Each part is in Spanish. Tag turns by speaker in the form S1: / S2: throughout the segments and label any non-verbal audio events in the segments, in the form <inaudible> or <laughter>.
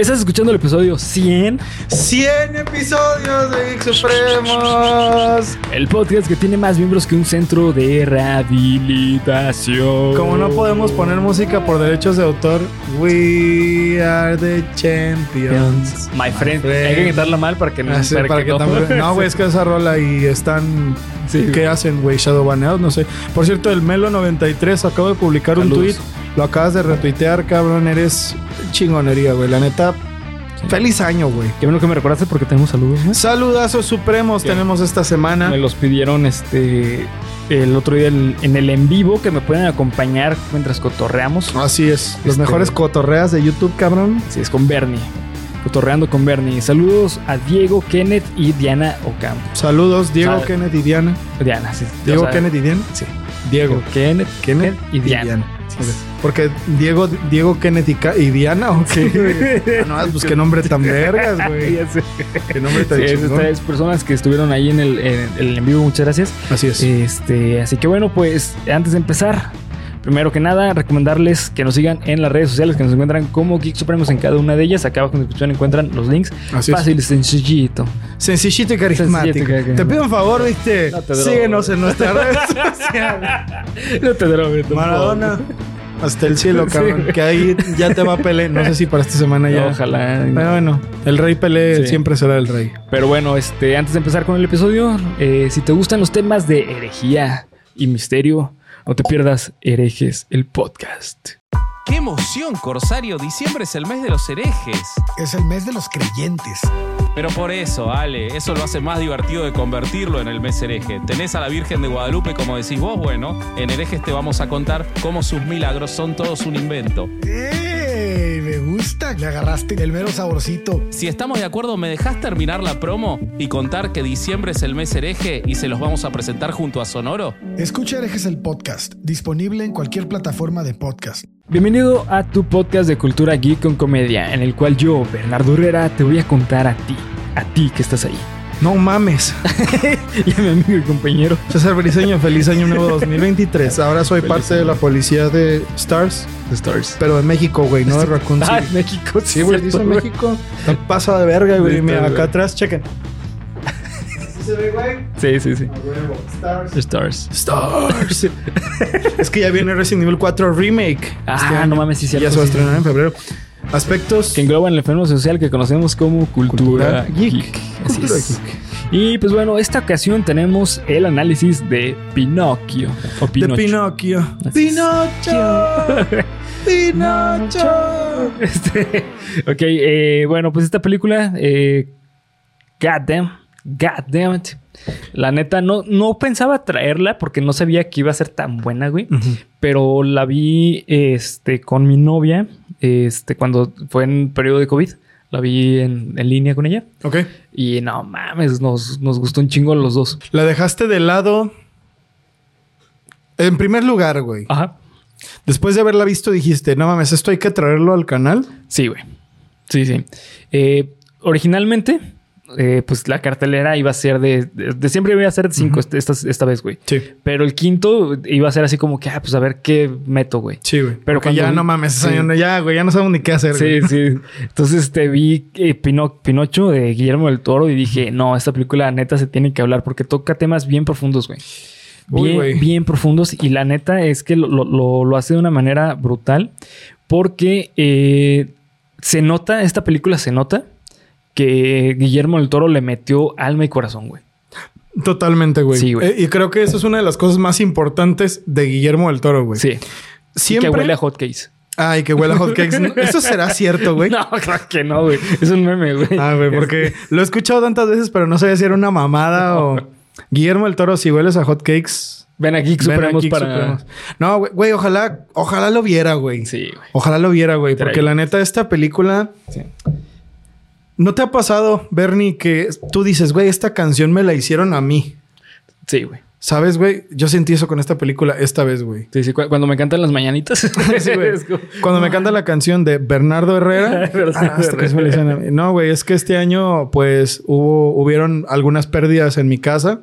S1: Estás escuchando el episodio 100.
S2: 100 episodios de Geek Supremos.
S1: El podcast que tiene más miembros que un centro de rehabilitación.
S2: Como no podemos poner música por derechos de autor, we are the champions.
S1: My friend.
S2: friend.
S1: Hay que quitarla mal para que no.
S2: Ah, sí,
S1: para
S2: para que
S1: no.
S2: güey, es que esa rola y están.
S1: Sí,
S2: ¿Qué hacen, güey? Shadow baneados, no sé. Por cierto, el Melo93 acabo de publicar un tweet. Lo acabas de retuitear, cabrón. Eres chingonería, güey. La neta, feliz año, güey.
S1: Qué bueno que me recordaste porque tenemos saludos, ¿no?
S2: Saludazos supremos tenemos esta semana.
S1: Me los pidieron este el otro día el- en el en vivo que me pueden acompañar mientras cotorreamos.
S2: Así es. Los
S1: Este-
S2: mejores cotorreas de YouTube, cabrón.
S1: Sí, es con Bernie. Cotorreando con Bernie. Saludos a Diego, Kenneth y Diana Ocampo.
S2: Saludos, Diego,
S1: Sal-
S2: Kenneth y Diana.
S1: Diana, sí.
S2: Diego,
S1: O sea,
S2: Kenneth y Diana.
S1: Sí.
S2: Diego,
S1: Kenneth,
S2: Kenneth
S1: y Diana.
S2: Porque Diego, Diego, Kenneth y, Ca- y Diana, ¿o qué? no, pues qué nombre tan vergas, <laughs> güey. Qué nombre tan
S1: Sí, es
S2: chingón.
S1: estas personas que estuvieron ahí en el, en el en vivo, muchas gracias.
S2: Así es.
S1: Este, así que bueno, pues antes de empezar, primero que nada, recomendarles que nos sigan en las redes sociales, que nos encuentran como Geek Supremos en cada una de ellas. Acá abajo en la descripción encuentran los links.
S2: Así es.
S1: Fácil y sencillito.
S2: Sencillito y carismático.
S1: Sencillito y
S2: Te pido un favor, viste.
S1: No te drogues.
S2: Síguenos en nuestras redes <laughs> sociales.
S1: No te drogues.
S2: Maradona. Hasta el cielo, cabrón. que ahí ya te va Pelé. No sé si para esta semana ya.
S1: Ojalá.
S2: Pero bueno, el rey Pelé
S1: Sí.
S2: siempre será el rey.
S1: Pero bueno, este, antes de empezar con el episodio, eh, si te gustan los temas de herejía y misterio, no te pierdas Herejes, el podcast.
S3: ¡Qué emoción, Corsario! Diciembre es el mes de los herejes.
S4: Es el mes de los creyentes.
S3: Pero por eso, Ale, eso lo hace más divertido de convertirlo en el mes hereje. Tenés a la Virgen de Guadalupe, como decís vos, bueno, en herejes te vamos a contar cómo sus milagros son todos un invento.
S4: ¡Ey! Me gusta. Le agarraste el mero saborcito.
S3: Si estamos de acuerdo, ¿me dejás terminar la promo y contar que diciembre es el mes hereje y se los vamos a presentar junto a Sonoro?
S4: Escucha Herejes el podcast. Disponible en cualquier plataforma de podcast.
S1: Bienvenido a tu podcast de cultura geek con comedia, en el cual yo, Bernardo Herrera, te voy a contar a ti, a ti que estás ahí.
S2: No mames. <laughs>
S1: Y a mi amigo y compañero.
S2: César Briseño, feliz año nuevo 2023. Ahora soy
S1: Feliz
S2: parte de la policía de Stars,
S1: The Stars.
S2: pero de México, güey, no de Raccoon
S1: Ah,
S2: City.
S1: México.
S2: Sí, güey, dice México. Te pasa de verga, güey. Mira, acá atrás, chequen. ¿Sí se ve, güey?
S1: Sí, sí, sí.
S2: Stars.
S1: Stars.
S2: Stars. es que ya viene Resident Evil 4 Remake.
S1: Ah,
S2: este
S1: no mames, sí, cierto,
S2: Ya se va a estrenar en febrero. Aspectos.
S1: Que engloban el fenómeno social que conocemos como cultura,
S2: Cultura geek.
S1: geek. Así
S2: Cultura
S1: es. Y pues bueno, esta ocasión tenemos el análisis de Pinocchio. O
S2: De
S1: Pinocho.
S2: Pinocchio.
S1: Así. <laughs>
S2: Pinocho. Pinocho.
S1: Este, ok, eh, bueno, pues esta película, eh, God damn, God damn it. La neta, no, no pensaba traerla porque no sabía que iba a ser tan buena, güey. Pero la vi este, con mi novia este, cuando fue en periodo de COVID. La vi en, en línea con ella.
S2: Ok.
S1: Y no mames, nos, nos gustó un chingo los dos.
S2: La dejaste de lado. En primer lugar, güey.
S1: Ajá.
S2: Después de haberla visto, dijiste, no mames, esto hay que traerlo al canal.
S1: Sí, güey. Sí, sí. Eh, originalmente, eh, pues la cartelera iba a ser de, de, de siempre iba a ser de cinco este- esta, esta vez, güey.
S2: Sí.
S1: Pero el quinto iba a ser así como que, ah, pues a ver qué meto, güey.
S2: Sí, güey.
S1: Pero cuando
S2: ya
S1: vi-
S2: no mames,
S1: sí.
S2: ya, güey, ya no sabemos ni qué hacer.
S1: Sí,
S2: güey.
S1: sí. Entonces te vi eh, Pino- Pinocho de Guillermo del Toro y dije, no, esta película neta se tiene que hablar porque toca temas bien profundos, güey. Bien,
S2: güey.
S1: bien profundos. Y la neta es que lo, lo- lo- lo hace de una manera brutal porque eh, se nota, esta película se nota que Guillermo del Toro le metió alma y corazón, güey.
S2: Totalmente, güey.
S1: Sí, güey.
S2: Eh, y creo que eso es una de las cosas más importantes de Guillermo del Toro, güey.
S1: Sí.
S2: Siempre.
S1: Que huele a hotcakes.
S2: Ay, que huele a hotcakes. No, <laughs> Eso será cierto, güey. <laughs>
S1: No, claro que no, güey. Es un meme, güey.
S2: Ah, güey, porque lo he escuchado tantas veces, pero no sabía si era una mamada o. Guillermo del Toro, si hueles a hotcakes.
S1: Ven aquí, Supremos para...
S2: Supremos. No, güey, güey, ojalá, ojalá lo viera, güey.
S1: Sí, güey.
S2: Ojalá lo viera, güey. Porque la neta, esta película.
S1: Sí.
S2: ¿No te ha pasado, Bernie, que tú dices, güey, esta canción me la hicieron a mí?
S1: Sí, güey.
S2: ¿Sabes, güey? Yo sentí eso con esta película esta vez, güey.
S1: Sí, sí, cu- cuando me cantan las mañanitas. <laughs>
S2: Sí, güey. Cuando me canta la canción de Bernardo Herrera. <laughs> Ah, hasta que se me le dicen a mí. No, güey, es que este año, pues, hubo, hubieron algunas pérdidas en mi casa.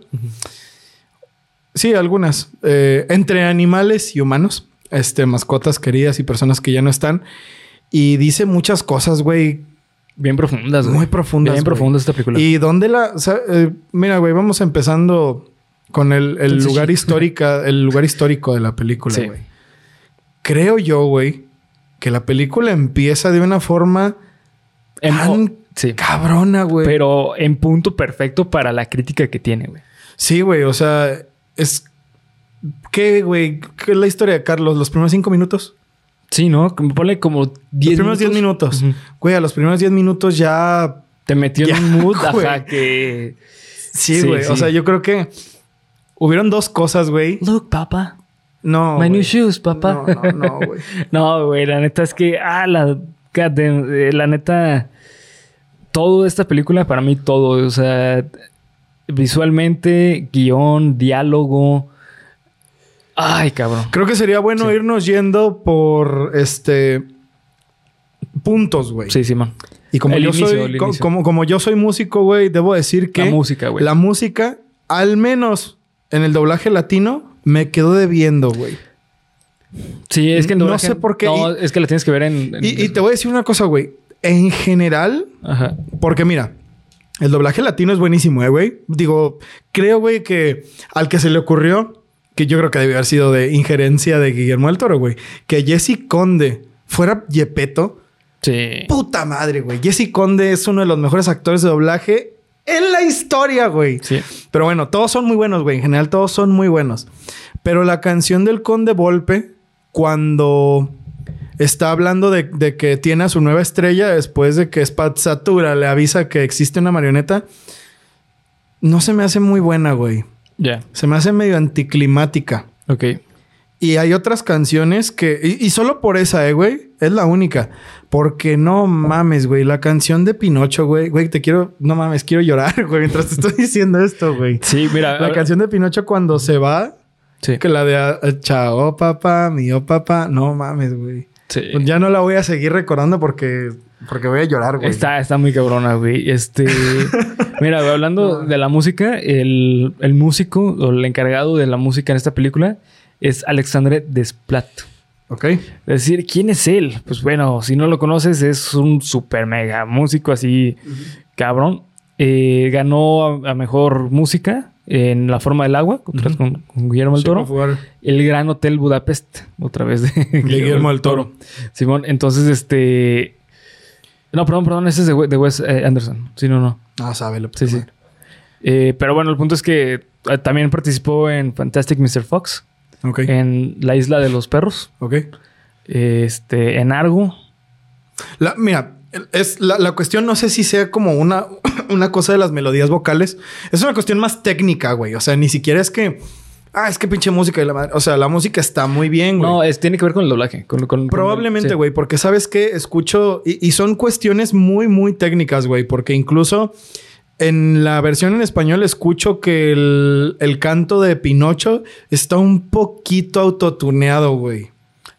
S2: Sí, algunas. Eh, entre animales y humanos. Este, mascotas queridas y personas que ya no están. Y dice muchas cosas, güey,
S1: Bien profundas, güey.
S2: Muy profundas,
S1: Bien
S2: güey.
S1: profundas esta película.
S2: ¿Y dónde la...? o sea, eh, mira, güey, vamos empezando con el, lugar histórica, el lugar histórico de la película,
S1: Sí.
S2: güey. Creo yo, güey, que la película empieza de una forma
S1: En-
S2: tan
S1: sí.
S2: cabrona, güey.
S1: Pero en punto perfecto para la crítica que tiene, güey.
S2: Sí, güey, o sea, es... ¿Qué, güey? ¿Qué es la historia de Carlos? ¿Los primeros cinco minutos?
S1: Sí, ¿no? Como- Ponle como 10
S2: Los primeros 10 minutos.
S1: Ujú.
S2: Güey, a los primeros 10 minutos ya...
S1: Te metió
S2: Ya,
S1: en un mood,
S2: güey.
S1: ajá, que...
S2: Sí,
S1: Sí,
S2: güey. O sea, yo creo que hubieron dos cosas, güey.
S1: Look, papá.
S2: No.
S1: My new shoes, papá.
S2: No, no, no, güey. <laughs>
S1: No, güey, la neta es que, ah, la, eh, la neta, todo esta película, para mí todo, o sea, visualmente, guion, diálogo. Ay, cabrón.
S2: Creo que sería bueno
S1: Sí.
S2: irnos yendo por este puntos, güey.
S1: Sí, Simón.
S2: Y como
S1: El
S2: yo
S1: inicio,
S2: soy
S1: el
S2: co- como, como yo soy músico, güey, debo decir que
S1: La música, güey.
S2: la música, al menos en el doblaje latino, me quedó debiendo, güey.
S1: Sí, es que en
S2: No
S1: doblaje-
S2: sé por qué.
S1: No, es que la tienes que ver en. en-
S2: Y, y te voy a decir una cosa, güey. En general,
S1: Ajá.
S2: Porque mira, el doblaje latino es buenísimo, ¿eh, güey? Digo, creo, güey, que al que se le ocurrió, que yo creo que debe haber sido de injerencia de Guillermo del Toro, güey, que Jesse Conde fuera Yepeto.
S1: Sí.
S2: Puta madre, güey. Jesse Conde es uno de los mejores actores de doblaje en la historia, güey.
S1: Sí.
S2: Pero bueno, todos son muy buenos, güey. En general, todos son muy buenos. Pero la canción del Conde Volpe, cuando está hablando de, de que tiene a su nueva estrella después de que Spazzatura le avisa que existe una marioneta, no se me hace muy buena, güey.
S1: Ya.
S2: Se me hace medio anticlimática.
S1: Ok.
S2: Y hay otras canciones que... Y, y solo por esa, eh, güey. Es la única. Porque no mames, güey. La canción de Pinocho, güey. Güey, te quiero... No mames, quiero llorar, <laughs> güey. Mientras te estoy diciendo esto, güey.
S1: Sí, mira.
S2: La canción de Pinocho cuando se va...
S1: Sí.
S2: Que la de... ah, Chao, papá. Mío, papá. No mames, güey.
S1: Sí.
S2: Ya no la voy a seguir recordando porque... Porque voy a llorar, güey.
S1: Está, está muy cabrona, güey. Este. <laughs> mira, güey, hablando de la música, el, el músico o el encargado de la música en esta película es Alexandre Desplat.
S2: Ok.
S1: Es decir, ¿quién es él? Pues bueno, si no lo conoces, es un super mega músico así, cabrón. Eh, ganó a, a mejor música en La forma del agua, otra vez con, con Guillermo del
S2: Sí,
S1: Toro. El Gran Hotel Budapest, otra vez de,
S2: Guillermo del Toro.
S1: Simón, entonces este. No, perdón, perdón, ese es de, de Wes eh, Anderson. Sí, no, no.
S2: Ah, sábelo.
S1: Sí, sí. Eh, pero bueno, el punto es que eh, también participó en Fantastic Mr. Fox,
S2: Ok.
S1: en La Isla de los Perros,
S2: Ok.
S1: este, en Argo.
S2: La- mira, es la, la cuestión no sé si sea como una, <coughs> una cosa de las melodías vocales. Es una cuestión más técnica, güey. O sea, ni siquiera es que... Ah, es que pinche música de la madre. O sea, la música está muy bien, güey.
S1: No, es, tiene que ver con el doblaje. Con, con- con-
S2: Probablemente,
S1: sí.
S2: güey, porque sabes que escucho y, y son cuestiones muy, muy técnicas, güey, porque incluso en la versión en español escucho que el, el canto de Pinocho está un poquito autotuneado, güey.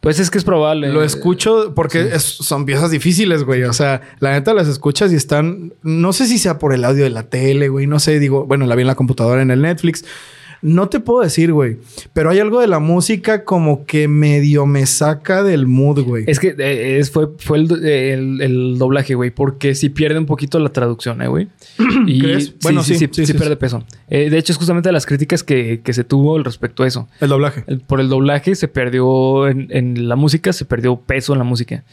S1: Pues es que es probable.
S2: Lo escucho porque es- son piezas difíciles, güey. O sea, la neta las escuchas y están. No sé si sea por el audio de la tele, güey. No sé, digo, bueno, la vi en la computadora, en el Netflix. No te puedo decir, güey. Pero hay algo de la música como que medio me saca del mood, güey.
S1: Es que eh, es- fue, fue el, el- el doblaje, güey, porque sí pierde un poquito la traducción, ¿eh, güey? <clears throat> Y
S2: ¿Crees?
S1: sí,
S2: Bueno,
S1: sí,
S2: sí,
S1: sí,
S2: sí,
S1: sí
S2: sí,
S1: pierde peso. Eh, de hecho, es justamente las críticas que, que se tuvo al respecto a eso.
S2: El doblaje.
S1: El- por el doblaje se perdió en, en la música, se perdió peso en la música.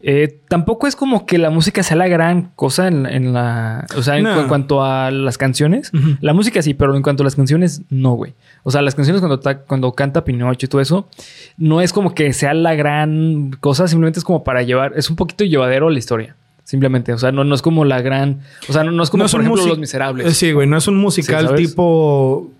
S1: Eh, tampoco es como que la música sea la gran cosa en, en la... O sea, en,
S2: No.
S1: cu- en cuanto a las canciones. La música sí, pero en cuanto a las canciones, no, güey. O sea, las canciones cuando, cuando canta Pinocho y todo eso, no es como que sea la gran cosa, simplemente es como para llevar... Es un poquito llevadero la historia. Simplemente, o sea, no, no es como la gran... O sea, no, no es como,
S2: No
S1: por ejemplo, Los Miserables.
S2: Eh, Sí, güey. No es un musical tipo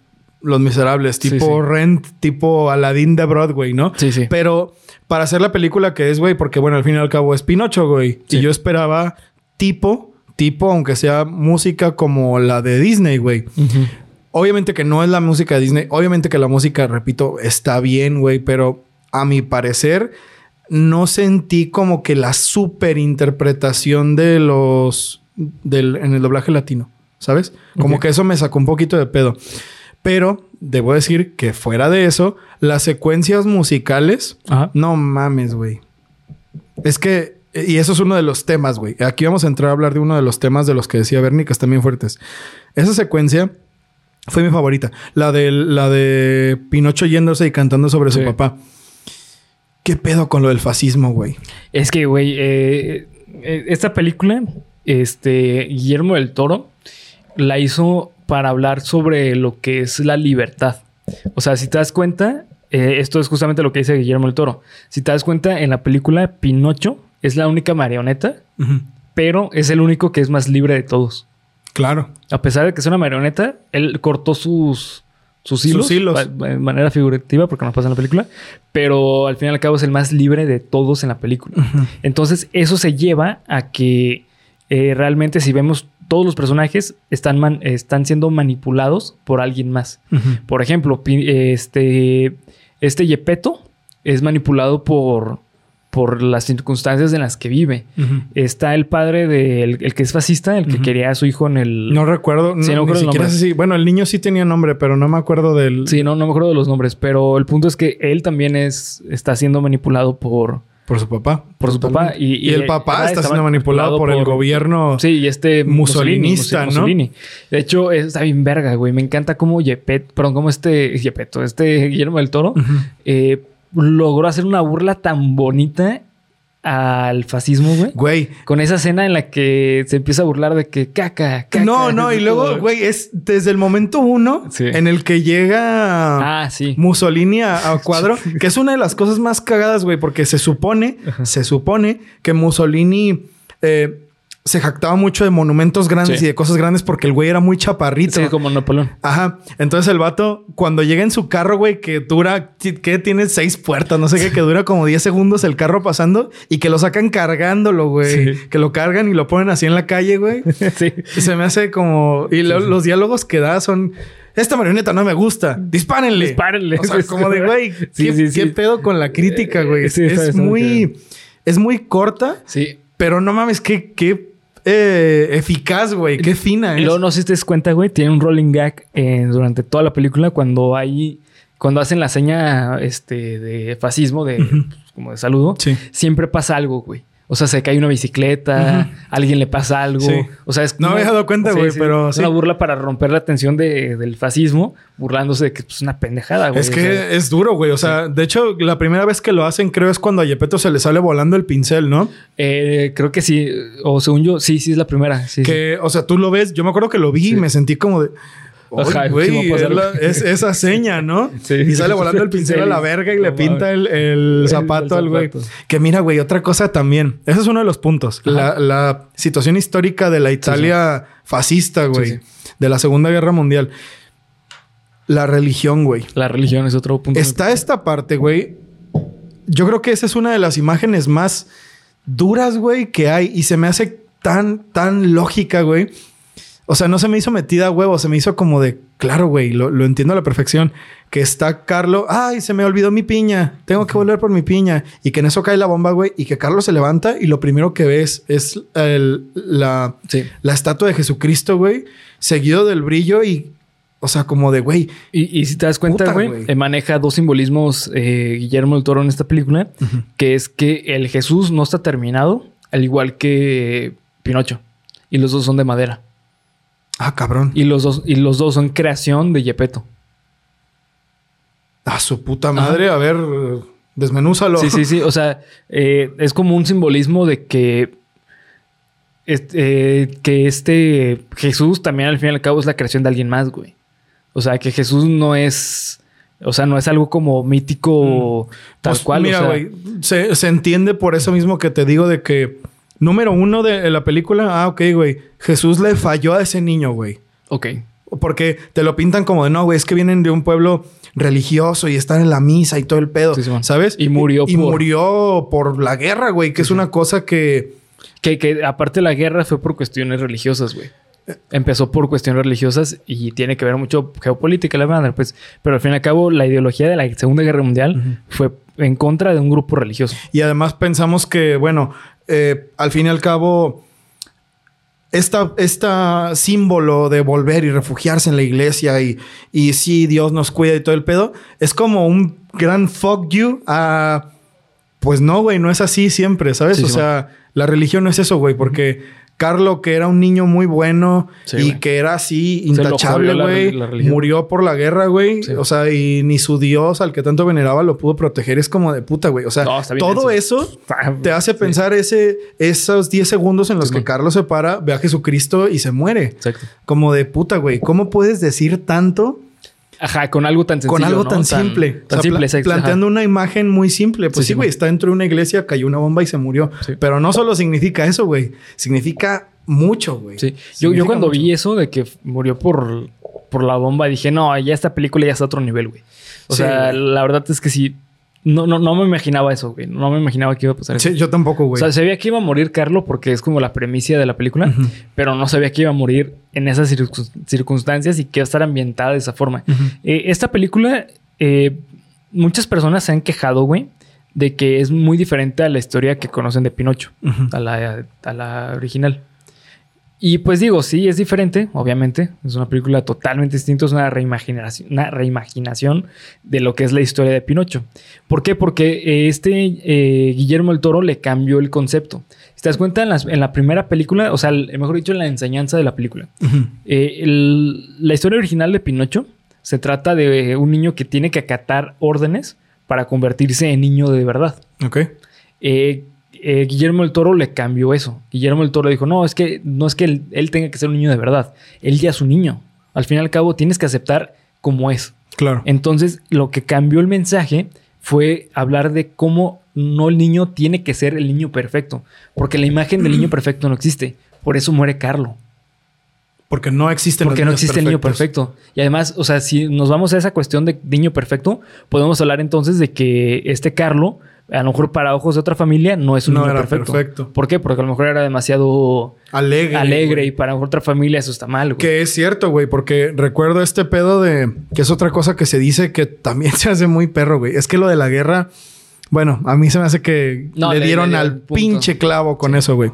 S2: Los Miserables, tipo
S1: sí.
S2: Rent, tipo Aladdin de Broadway, ¿no?
S1: Sí, sí.
S2: Pero para hacer la película que es, güey, porque bueno, al fin y al cabo es Pinocho, güey.
S1: Sí.
S2: Y yo esperaba tipo, tipo, aunque sea música como la de Disney, güey. Obviamente que no es la música de Disney. Obviamente que la música, repito, está bien, güey. Pero a mi parecer, no sentí como que la super interpretación de los... Del, en el doblaje latino, ¿sabes? Como que eso me sacó un poquito de pedo. Pero debo decir que fuera de eso, las secuencias musicales...
S1: Ajá.
S2: No mames, güey. Es que Y eso es uno de los temas, güey. Aquí vamos a entrar a hablar de uno de los temas de los que decía Bernie, que están bien fuertes. Esa secuencia fue mi favorita. La de, la de Pinocho yéndose y cantando sobre su papá. ¿Qué pedo con lo del fascismo, güey?
S1: Es que, güey, eh, eh, esta película, este, Guillermo del Toro, la hizo para hablar sobre lo que es la libertad. O sea, si te das cuenta, eh, esto es justamente lo que dice Guillermo del Toro. Si te das cuenta, en la película Pinocho es la única marioneta, pero es el único que es más libre de todos.
S2: Claro.
S1: A pesar de que es una marioneta, él cortó sus, sus hilos,
S2: Sus hilos.
S1: de manera figurativa, porque no pasa en la película, pero al fin y al cabo es el más libre de todos en la película. Entonces, eso se lleva a que eh, realmente, si vemos todos los personajes, están, man- están siendo manipulados por alguien más. Por ejemplo, este, este Yepeto es manipulado por, por las circunstancias en las que vive. Está el padre del el que es fascista, el que quería a su hijo en el.
S2: No recuerdo. No,
S1: Sí, no
S2: ni
S1: recuerdo el
S2: siquiera Bueno, el niño sí tenía nombre, pero no me acuerdo del...
S1: Sí, no, no me acuerdo de los nombres, pero el punto es que él también es, está siendo manipulado por,
S2: Por su papá.
S1: por su papá. Y,
S2: Y, el papá
S1: ajá,
S2: está siendo manipulado por, el gobierno.
S1: Sí, y este
S2: Musolinista,
S1: Mussolini,
S2: ¿no?
S1: Mussolini. De hecho, está bien verga, güey. Me encanta cómo Yepet, perdón, cómo este Yepeto, este Guillermo del Toro, eh, logró hacer una burla tan bonita al fascismo, güey.
S2: Güey.
S1: Con esa escena en la que se empieza a burlar de que caca, caca.
S2: No, no, y luego, güey, es desde el momento uno
S1: Sí.
S2: en el que llega
S1: Ah, sí.
S2: Mussolini a, a <laughs> cuadro, que es una de las cosas más cagadas, güey, porque se supone, se supone que Mussolini eh, se jactaba mucho de monumentos grandes
S1: Sí.
S2: y de cosas grandes porque el güey era muy chaparrito.
S1: Sí, como Napoleón.
S2: Ajá. Entonces el vato, cuando llega en su carro, güey, que dura, que tiene seis puertas, no sé qué, que dura como 10 segundos el carro pasando y que lo sacan cargándolo, güey.
S1: Sí.
S2: Que lo cargan y lo ponen así en la calle, güey. <laughs>
S1: sí.
S2: Se me hace como. Y lo- los diálogos que da son. Esta marioneta no me gusta. Dispárenle.
S1: Dispárenle.
S2: O sea, como de, güey,
S1: Sí,
S2: ¿qué,
S1: sí, sí.
S2: qué pedo con la crítica, güey? Es
S1: muy.
S2: Es muy corta,
S1: Sí.
S2: pero no mames, qué, qué eh, eficaz, güey. Qué fina es.
S1: luego, no sé si te das cuenta, güey, tiene un rolling gag eh, durante toda la película cuando hay... Cuando hacen la seña este, de fascismo, de, pues, como de saludo,
S2: Sí.
S1: siempre pasa algo, güey. O sea, se cae una bicicleta, alguien le pasa algo.
S2: Sí.
S1: O sea, es
S2: No me
S1: una-
S2: había dado cuenta, güey, pero
S1: Es
S2: sí.
S1: una burla para romper la tensión de- del fascismo, burlándose de que pues, es una pendejada, güey.
S2: Es
S1: O
S2: que
S1: sea,
S2: es duro, güey. O sea, de hecho, la primera vez que lo hacen, creo, es cuando a Yepeto se le sale volando el pincel, ¿no?
S1: eh, creo que sí. O según yo, sí, sí es la primera.
S2: Que, o sea, tú lo ves. Yo me acuerdo que lo vi y me sentí como de.
S1: Ajá,
S2: "Ay, güey, es, la-
S1: algo".
S2: es esa seña, ¿no? <laughs>
S1: Sí.
S2: y sale volando el pincel
S1: Sí.
S2: a la verga y le pinta el, el zapato
S1: el
S2: al güey. Que mira, güey, otra cosa también. Ese es uno de los puntos. La, la situación histórica de la Italia fascista, güey. De la Segunda Guerra Mundial. La religión, güey.
S1: La religión es otro punto.
S2: Está esta parte, güey. Yo creo que esa es una de las imágenes más duras, güey, que hay. Y se me hace tan, tan lógica, güey. O sea, no se me hizo metida a huevo, se me hizo como de, claro, güey, lo, lo entiendo a la perfección. Que está Carlos, ay, se me olvidó mi piña, tengo que volver por mi piña. Y que en eso cae la bomba, güey, y que Carlos se levanta y lo primero que ves es el- la,
S1: Sí.
S2: la estatua de Jesucristo, güey, seguido del brillo y, o sea, como de, güey,
S1: Y, y si te das cuenta, güey, eh, maneja dos simbolismos eh, Guillermo del Toro en esta película, que es que el Jesús no está terminado, al igual que Pinocho. Y los dos son de madera.
S2: Ah, cabrón.
S1: Y los dos, y los dos son creación de Yepeto.
S2: A su puta madre, a ver, desmenúzalo.
S1: Sí, sí, sí. O sea, eh, es como un simbolismo de que. Este, eh, que este Jesús también al fin y al cabo es la creación de alguien más, güey. O sea, que Jesús no es. O sea, no es algo como mítico tal
S2: Pues,
S1: cual.
S2: Mira,
S1: o sea,
S2: güey, se, se entiende por eso mismo que te digo de que, número uno de la película, ah, ok, güey, Jesús le falló a ese niño, güey.
S1: Ok.
S2: Porque te lo pintan como de, no, güey, es que vienen de un pueblo religioso y están en la misa y todo el pedo,
S1: Sí.
S2: ¿sabes?
S1: Y murió
S2: Y,
S1: por-
S2: murió por la guerra, güey, que es una cosa que...
S1: Que, que aparte la guerra fue por cuestiones religiosas, güey. Empezó por cuestiones religiosas y tiene que ver mucho geopolítica, la verdad, pues. Pero al fin y al cabo, la ideología de la Segunda Guerra Mundial fue en contra de un grupo religioso.
S2: Y además pensamos que, bueno, eh, al fin y al cabo, esta, esta símbolo de volver y refugiarse en la iglesia y, y sí, Dios nos cuida y todo el pedo, es como un gran fuck you a... Pues no, güey, no es así siempre, ¿sabes?
S1: Sí,
S2: o
S1: sí,
S2: sea, La religión no es eso, güey, porque Carlo, que era un niño muy bueno
S1: Sí,
S2: y que era así intachable, güey, murió por la guerra, güey.
S1: Sí.
S2: O sea, y ni su Dios, al que tanto veneraba, lo pudo proteger. Es como de puta, güey. O sea,
S1: No,
S2: todo eso <laughs> te hace
S1: Sí.
S2: pensar ese, esos 10 segundos en los que. Carlos se para, ve a Jesucristo y se muere.
S1: Exacto.
S2: Como de puta, güey. ¿Cómo puedes decir tanto
S1: Ajá, con algo tan sencillo.
S2: con algo
S1: ¿no?
S2: tan, simple?
S1: Tan
S2: O sea,
S1: simple,
S2: pla-. Planteando
S1: Ajá.
S2: una imagen muy simple. Pues
S1: Sí,
S2: güey. está dentro de una iglesia, cayó una bomba y se murió.
S1: Sí.
S2: Pero no solo significa eso, güey. Significa mucho, güey.
S1: Sí. Yo, yo cuando
S2: mucho.
S1: vi eso de que murió por, por la bomba, dije, no, ya esta película ya está a otro nivel, güey. O sea, la verdad es que sí. No, no, no me imaginaba eso, güey. No me imaginaba que iba a pasar eso.
S2: Sí, yo tampoco,
S1: O
S2: güey.
S1: sea, sabía que iba a morir Carlo porque es como la premisa de la película, pero no sabía que iba a morir en esas circun- circunstancias y que iba a estar ambientada de esa forma. Eh, esta película, eh, muchas personas se han quejado, güey, de que es muy diferente a la historia que conocen de Pinocho, a la, a la original. Y pues digo, sí, es diferente, obviamente. Es una película totalmente distinta, es una reimaginación, una reimaginación de lo que es la historia de Pinocho. ¿Por qué? Porque eh, este eh, Guillermo el Toro le cambió el concepto. Si te das cuenta, en, la primera película, o sea, el- mejor dicho, en la enseñanza de la película, eh, el- la historia original de Pinocho se trata de un niño que tiene que acatar órdenes para convertirse en niño de verdad.
S2: Ok.
S1: Eh, eh, Guillermo el Toro le cambió eso. Guillermo el Toro dijo, no, es que no es que él, él tenga que ser un niño de verdad. Él ya es un niño. Al fin y al cabo tienes que aceptar como es.
S2: Claro.
S1: Entonces, lo que cambió el mensaje fue hablar de cómo no el niño tiene que ser el niño perfecto. Porque la imagen del niño <clears throat> perfecto no existe. Por eso muere Carlo.
S2: Porque no existen
S1: Porque
S2: los
S1: no
S2: niños
S1: existe el niño
S2: perfectos.
S1: perfecto. Y además, o sea, si nos vamos a esa cuestión de niño perfecto, podemos hablar entonces de que este Carlo, a lo mejor para ojos de otra familia, no es un
S2: No
S1: niño
S2: era
S1: perfecto.
S2: perfecto.
S1: ¿Por qué? Porque a lo mejor era demasiado
S2: Alegre.
S1: alegre
S2: güey.
S1: y para otra familia eso está mal, güey.
S2: Que es cierto, güey, porque recuerdo este pedo de que es otra cosa que se dice que también <laughs> se hace muy perro, güey. Es que lo de la guerra, bueno, a mí se me hace que
S1: No,
S2: le dieron
S1: le
S2: al
S1: punto.
S2: pinche clavo con eso, güey.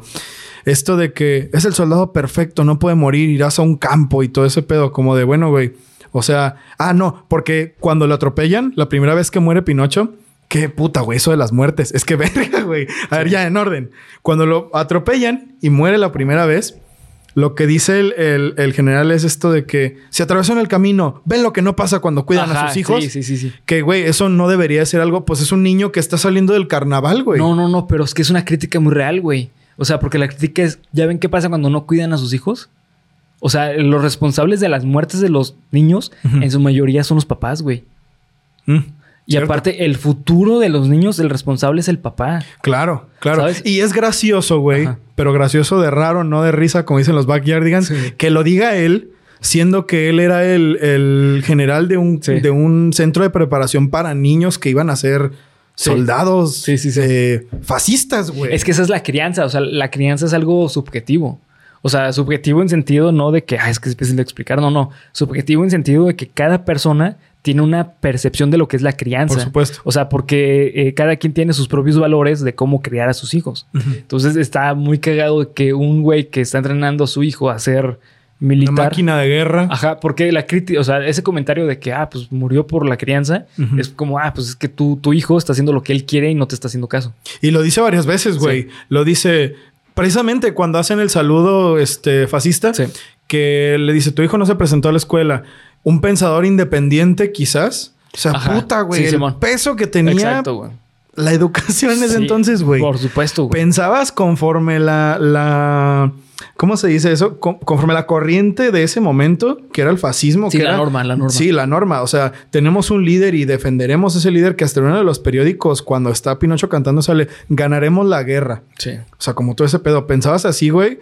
S2: Esto de que es el soldado perfecto, no puede morir, irás a un campo y todo ese pedo, como de bueno, güey. O sea, ah, no, porque cuando lo atropellan, la primera vez que muere Pinocho, qué puta, güey, eso de las muertes. Es que <laughs> verga, güey. A ver, ya en orden. Cuando lo atropellan y muere la primera vez, lo que dice el, el- el general es esto de que se atravesó en el camino. Ven lo que no pasa cuando cuidan a sus hijos.
S1: Sí, sí, sí, sí.
S2: Que, güey, eso no debería ser algo. Pues es un niño que está saliendo del carnaval, güey.
S1: No, no, no, pero es que es una crítica muy real, güey. O sea, porque la crítica es, ¿ya ven qué pasa cuando no cuidan a sus hijos? O sea, los responsables de las muertes de los niños, en su mayoría son los papás, güey.
S2: Mm,
S1: Y
S2: cierto.
S1: aparte, el futuro de los niños, el responsable es el papá.
S2: Claro, claro.
S1: ¿Sabes?
S2: Y es gracioso, güey. Pero gracioso de raro, no de risa, como dicen los backyardigans.
S1: Sí.
S2: Que lo diga él, siendo que él era el, el general de un,
S1: Sí.
S2: de un centro de preparación para niños que iban a ser
S1: Sí.
S2: soldados
S1: Sí, sí, sí.
S2: eh, fascistas, güey.
S1: Es que esa es la crianza, o sea, la crianza es algo subjetivo. O sea, subjetivo en sentido no de que, ah, es que es difícil de explicar, no, no. Subjetivo en sentido de que cada persona tiene una percepción de lo que es la crianza.
S2: Por supuesto.
S1: O sea, porque eh, cada quien tiene sus propios valores de cómo criar a sus hijos. Entonces está muy cagado que un güey que está entrenando a su hijo a ser
S2: Una
S1: militar.
S2: máquina de guerra.
S1: Ajá, porque la crítica, o sea, ese comentario de que, ah, pues murió por la crianza, es como, ah, pues es que tu, tu hijo está haciendo lo que él quiere y no te está haciendo caso.
S2: Y lo dice varias veces, güey. Lo dice precisamente cuando hacen el saludo este, fascista,
S1: Sí.
S2: que le dice, tu hijo no se presentó a la escuela. Un pensador independiente, quizás. O sea,
S1: Ajá.
S2: puta, güey.
S1: Sí,
S2: el
S1: Simón.
S2: peso que tenía
S1: Exacto, güey.
S2: la educación
S1: Sí,
S2: entonces, güey.
S1: Por supuesto, güey.
S2: Pensabas conforme la, la... ¿Cómo se dice eso? Con- conforme la corriente de ese momento, que era el fascismo.
S1: Sí,
S2: que
S1: la
S2: era-
S1: norma, la norma.
S2: Sí, la norma. O sea, tenemos un líder y defenderemos ese líder que hasta en uno de los periódicos, cuando está Pinocho cantando, sale, ganaremos la guerra.
S1: Sí.
S2: O sea, como todo ese pedo. Pensabas así, güey.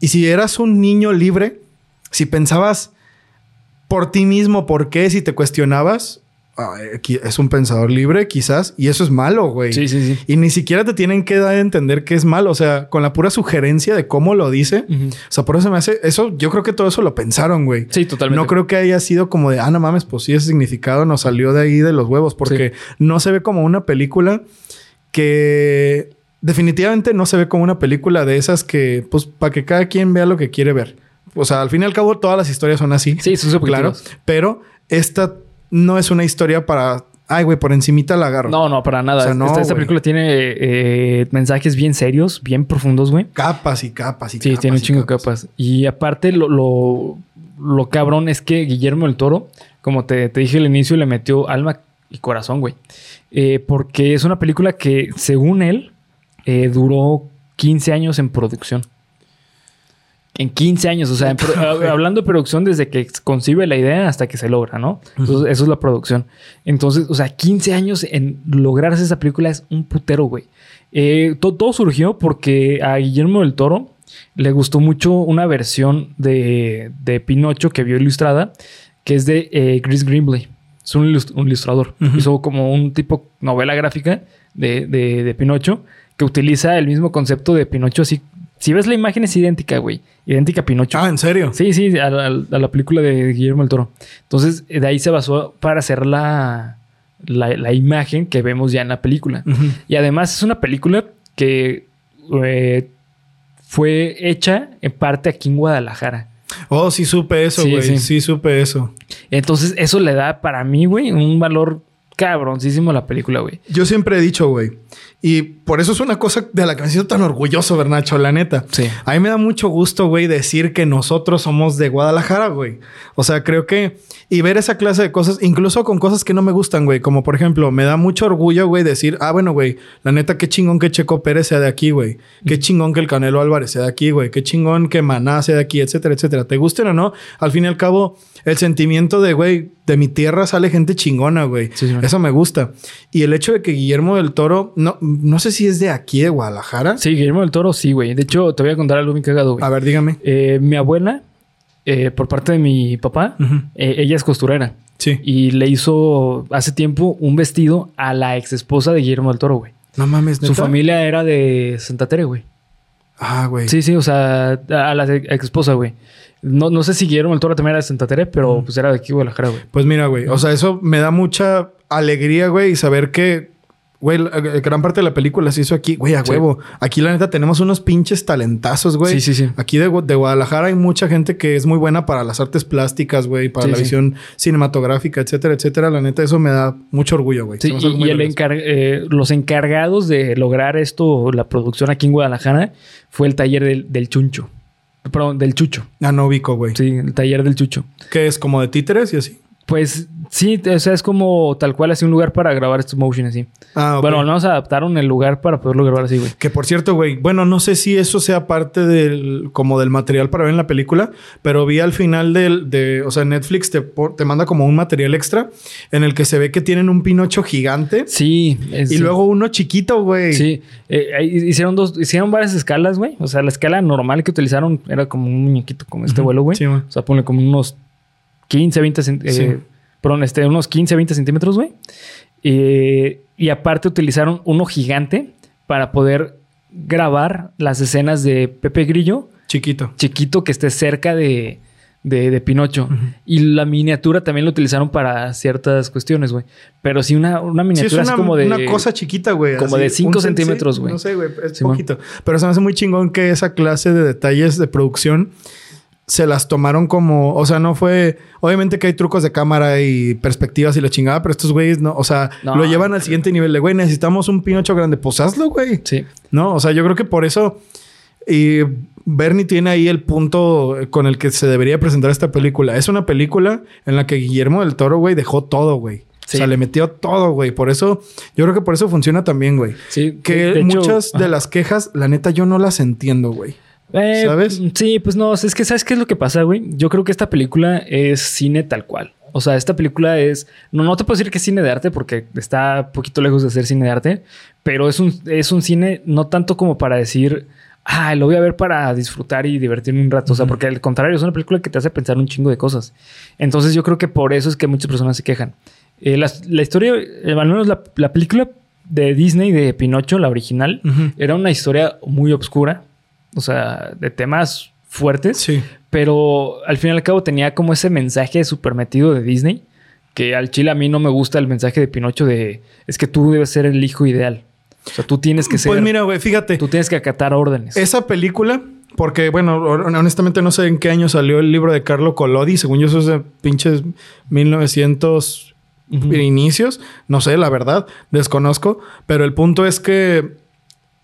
S2: Y si eras un niño libre, si pensabas por ti mismo, por qué, si te cuestionabas, es un pensador libre, quizás, y eso es malo, güey.
S1: Sí, sí, sí.
S2: Y ni siquiera te tienen que dar a entender que es malo. O sea, con la pura sugerencia de cómo lo dice. O sea, por eso me hace. Eso, yo creo que todo eso lo pensaron, güey.
S1: Sí, totalmente.
S2: No creo que haya sido como de, ah, no mames, pues sí, ese significado nos salió de ahí de los huevos, porque no se ve como una película que definitivamente no se ve como una película de esas que, pues, para que cada quien vea lo que quiere ver. O sea, al fin y al cabo, todas las historias son así.
S1: Sí, son
S2: claro. Pero esta no es una historia para ay, güey, por encimita la agarro.
S1: No, no, para nada.
S2: O sea, no,
S1: esta, película tiene eh, mensajes bien serios, bien profundos, güey.
S2: Capas y capas y
S1: Sí,
S2: capas.
S1: tiene un chingo de capas. Y aparte, lo, lo, lo cabrón es que Guillermo del Toro, como te, te dije al inicio, le metió alma y corazón, güey. Eh, porque es una película que, según él, eh, duró 15 años en producción. En 15 años, o sea, <laughs> hablando de producción desde que concibe la idea hasta que se logra, ¿no? Entonces, eso es la producción. Entonces, o sea, 15 años en lograrse esa película es un putero, güey. Eh, to- todo surgió porque a Guillermo del Toro le gustó mucho una versión de, de Pinocho que vio ilustrada, que es de eh, Chris Grimley. Es un, un ilustrador.
S2: Ujú.
S1: Hizo como un tipo novela gráfica de, de- de Pinocho que utiliza el mismo concepto de Pinocho. Así, si ves la imagen es idéntica, güey. Idéntica a Pinocho.
S2: Ah, ¿en serio?
S1: Sí, sí, a la, a la película de Guillermo del Toro. Entonces, de ahí se basó para hacer la, la, la imagen que vemos ya en la película. Y además es una película que eh, fue hecha en parte aquí en Guadalajara.
S2: Oh, sí supe eso,
S1: Sí,
S2: güey. Sí.
S1: sí.
S2: supe eso.
S1: Entonces, eso le da para mí, güey, un valor cabroncísimo la película, güey.
S2: Yo siempre he dicho, güey. Y por eso es una cosa de la que me siento tan orgulloso, Bernacho, la neta.
S1: Sí.
S2: A mí me da mucho gusto, güey, decir que nosotros somos de Guadalajara, güey. O sea, creo que... Y ver esa clase de cosas, incluso con cosas que no me gustan, güey. Como por ejemplo, me da mucho orgullo, güey, decir, ah, bueno, güey, la neta, qué chingón que Checo Pérez sea de aquí, güey. Qué chingón que el Canelo Álvarez sea de aquí, güey. Qué chingón que Maná sea de aquí, etcétera, etcétera. Te gusten o no, al fin y al cabo, el sentimiento de, güey, de mi tierra sale gente chingona, güey.
S1: Sí.
S2: Eso me gusta. Y el hecho de que Guillermo del Toro, no, no sé si es de aquí, de Guadalajara.
S1: Sí, Guillermo del Toro, sí, güey. De hecho, te voy a contar algo bien cagado, güey.
S2: A ver, dígame.
S1: Eh, mi abuela, eh, por parte de mi papá, eh, ella es costurera.
S2: Sí.
S1: Y le hizo hace tiempo un vestido a la ex esposa de Guillermo del Toro, güey.
S2: No mames,
S1: Su familia era de Santa Tere, güey.
S2: Ah, güey.
S1: Sí, sí, o sea, a la ex esposa, güey. No, no sé si Guillermo del Toro también era de Santa Tere, pero pues era de aquí, Guadalajara, güey.
S2: Pues mira, güey. O sea, eso me da mucha alegría, güey, y saber que, güey, la- la gran parte de la película se hizo aquí, güey, a
S1: Sí.
S2: huevo. Aquí, la neta, tenemos unos pinches talentazos, güey.
S1: Sí, sí, sí.
S2: Aquí de, Gu- de Guadalajara hay mucha gente que es muy buena para las artes plásticas, güey, para
S1: Sí,
S2: la
S1: sí.
S2: visión cinematográfica, etcétera, etcétera. La neta, eso me da mucho orgullo, güey.
S1: Sí, y, el encar- eh, los encargados de lograr esto, la producción aquí en Guadalajara, fue el taller del, del Chuncho. Perdón, del Chucho.
S2: Ah, no ubico, güey.
S1: Sí, el taller del Chucho.
S2: Que es como de títeres y así.
S1: Pues sí, o sea, es como tal cual así un lugar para grabar stop motion así.
S2: Ah, ok.
S1: Bueno, al menos adaptaron el lugar para poderlo grabar así, güey.
S2: Que por cierto, güey, bueno, no sé si eso sea parte del, como del material para ver en la película, pero vi al final del, de, o sea, Netflix te, te manda como un material extra en el que se ve que tienen un pinocho gigante
S1: Sí. es-
S2: y
S1: sí.
S2: luego uno chiquito, güey.
S1: Sí, eh, hicieron dos, hicieron varias escalas, güey. O sea, la escala normal que utilizaron era como un muñequito con este vuelo, güey.
S2: Sí, güey.
S1: O sea, ponle como unos 15, 20 cent- eh,
S2: Sí.
S1: perdón, este, unos 15, 20 centímetros, güey. Eh, y aparte utilizaron uno gigante para poder grabar las escenas de Pepe Grillo,
S2: Chiquito.
S1: chiquito que esté cerca de, de, de Pinocho. Y la miniatura también lo utilizaron para ciertas cuestiones, güey. Pero sí una, una
S2: Sí, es
S1: miniatura
S2: una,
S1: así como de...
S2: una cosa chiquita, güey.
S1: como
S2: así,
S1: de cinco
S2: un sensei,
S1: centímetros, güey.
S2: No sé, güey, es
S1: Simón.
S2: poquito. Pero se me hace muy chingón que esa clase de detalles de producción se las tomaron como, o sea, no fue, obviamente que hay trucos de cámara y perspectivas y la chingada, pero estos güeyes no, o sea,
S1: No,
S2: lo llevan al siguiente nivel de, güey, necesitamos un pinocho grande, pues hazlo, güey.
S1: Sí.
S2: No, o sea, yo creo que por eso y Bernie tiene ahí el punto con el que se debería presentar esta película. Es una película en la que Guillermo del Toro, güey, dejó todo, güey.
S1: Sí.
S2: O sea, le metió todo, güey. Por eso, yo creo que por eso funciona también, güey.
S1: Sí,
S2: Que
S1: de- de hecho-
S2: muchas de las quejas, la neta, yo no las entiendo, güey.
S1: Eh,
S2: ¿Sabes?
S1: Sí, pues no, es que ¿sabes qué es lo que pasa, güey? Yo creo que esta película es cine tal cual. O sea, esta película es... No, no te puedo decir que es cine de arte porque está un poquito lejos de ser cine de arte, pero es un, es un cine no tanto como para decir, ah, lo voy a ver para disfrutar y divertirme un rato. O sea, porque al contrario, es una película que te hace pensar un chingo de cosas. Entonces yo creo que por eso es que muchas personas se quejan. Eh, la, la historia, eh, al menos la, la película de Disney de Pinocho, la original, era una historia muy obscura, o sea, de temas fuertes,
S2: Sí.
S1: pero al fin y al cabo tenía como ese mensaje súper metido de Disney, que al chile a mí no me gusta el mensaje de Pinocho de, es que tú debes ser el hijo ideal. O sea, tú tienes que ser,
S2: Pues mira, güey, fíjate.
S1: tú tienes que acatar órdenes.
S2: Esa película, porque bueno, hon- honestamente no sé en qué año salió el libro de Carlo Collodi. Según yo, eso es de pinches
S1: Ujú.
S2: inicios. No sé, la verdad, desconozco. Pero el punto es que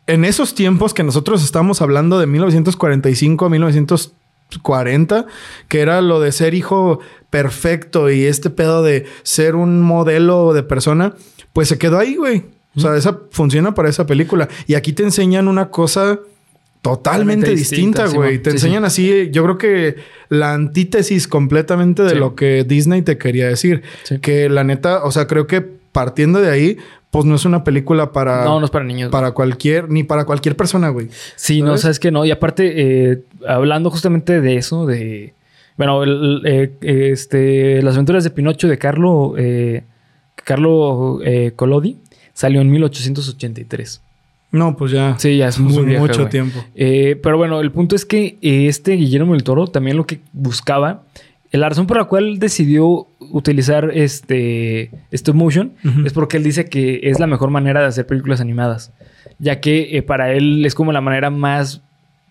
S2: en esos tiempos que nosotros estamos hablando de 1945 a 1940, que era lo de ser hijo perfecto y este pedo de ser un modelo de persona, pues se quedó ahí, güey. O sea, esa funciona para esa película. Y aquí te enseñan una cosa totalmente
S1: Totalmente
S2: distinta, güey. Te
S1: Sí,
S2: enseñan así, yo creo que la antítesis completamente de lo que Disney te quería decir. Que la neta, o sea, creo que partiendo de ahí, pues no es una película para,
S1: No, no es para niños.
S2: para cualquier, ni para cualquier persona, güey.
S1: Sí, no,
S2: ¿Sabes?
S1: sabes que no. Y aparte, eh, hablando justamente de eso, de. Bueno, el- eh, este, las aventuras de Pinocho de Carlo, eh, Carlo Collodi salió en 1883.
S2: No, pues ya.
S1: Sí, ya es muy
S2: mucho
S1: güey.
S2: tiempo.
S1: Pero bueno, el punto es que este Guillermo del Toro también lo que buscaba, la razón por la cual decidió utilizar este stop motion es porque él dice que es la mejor manera de hacer películas animadas, ya que eh, para él es como la manera más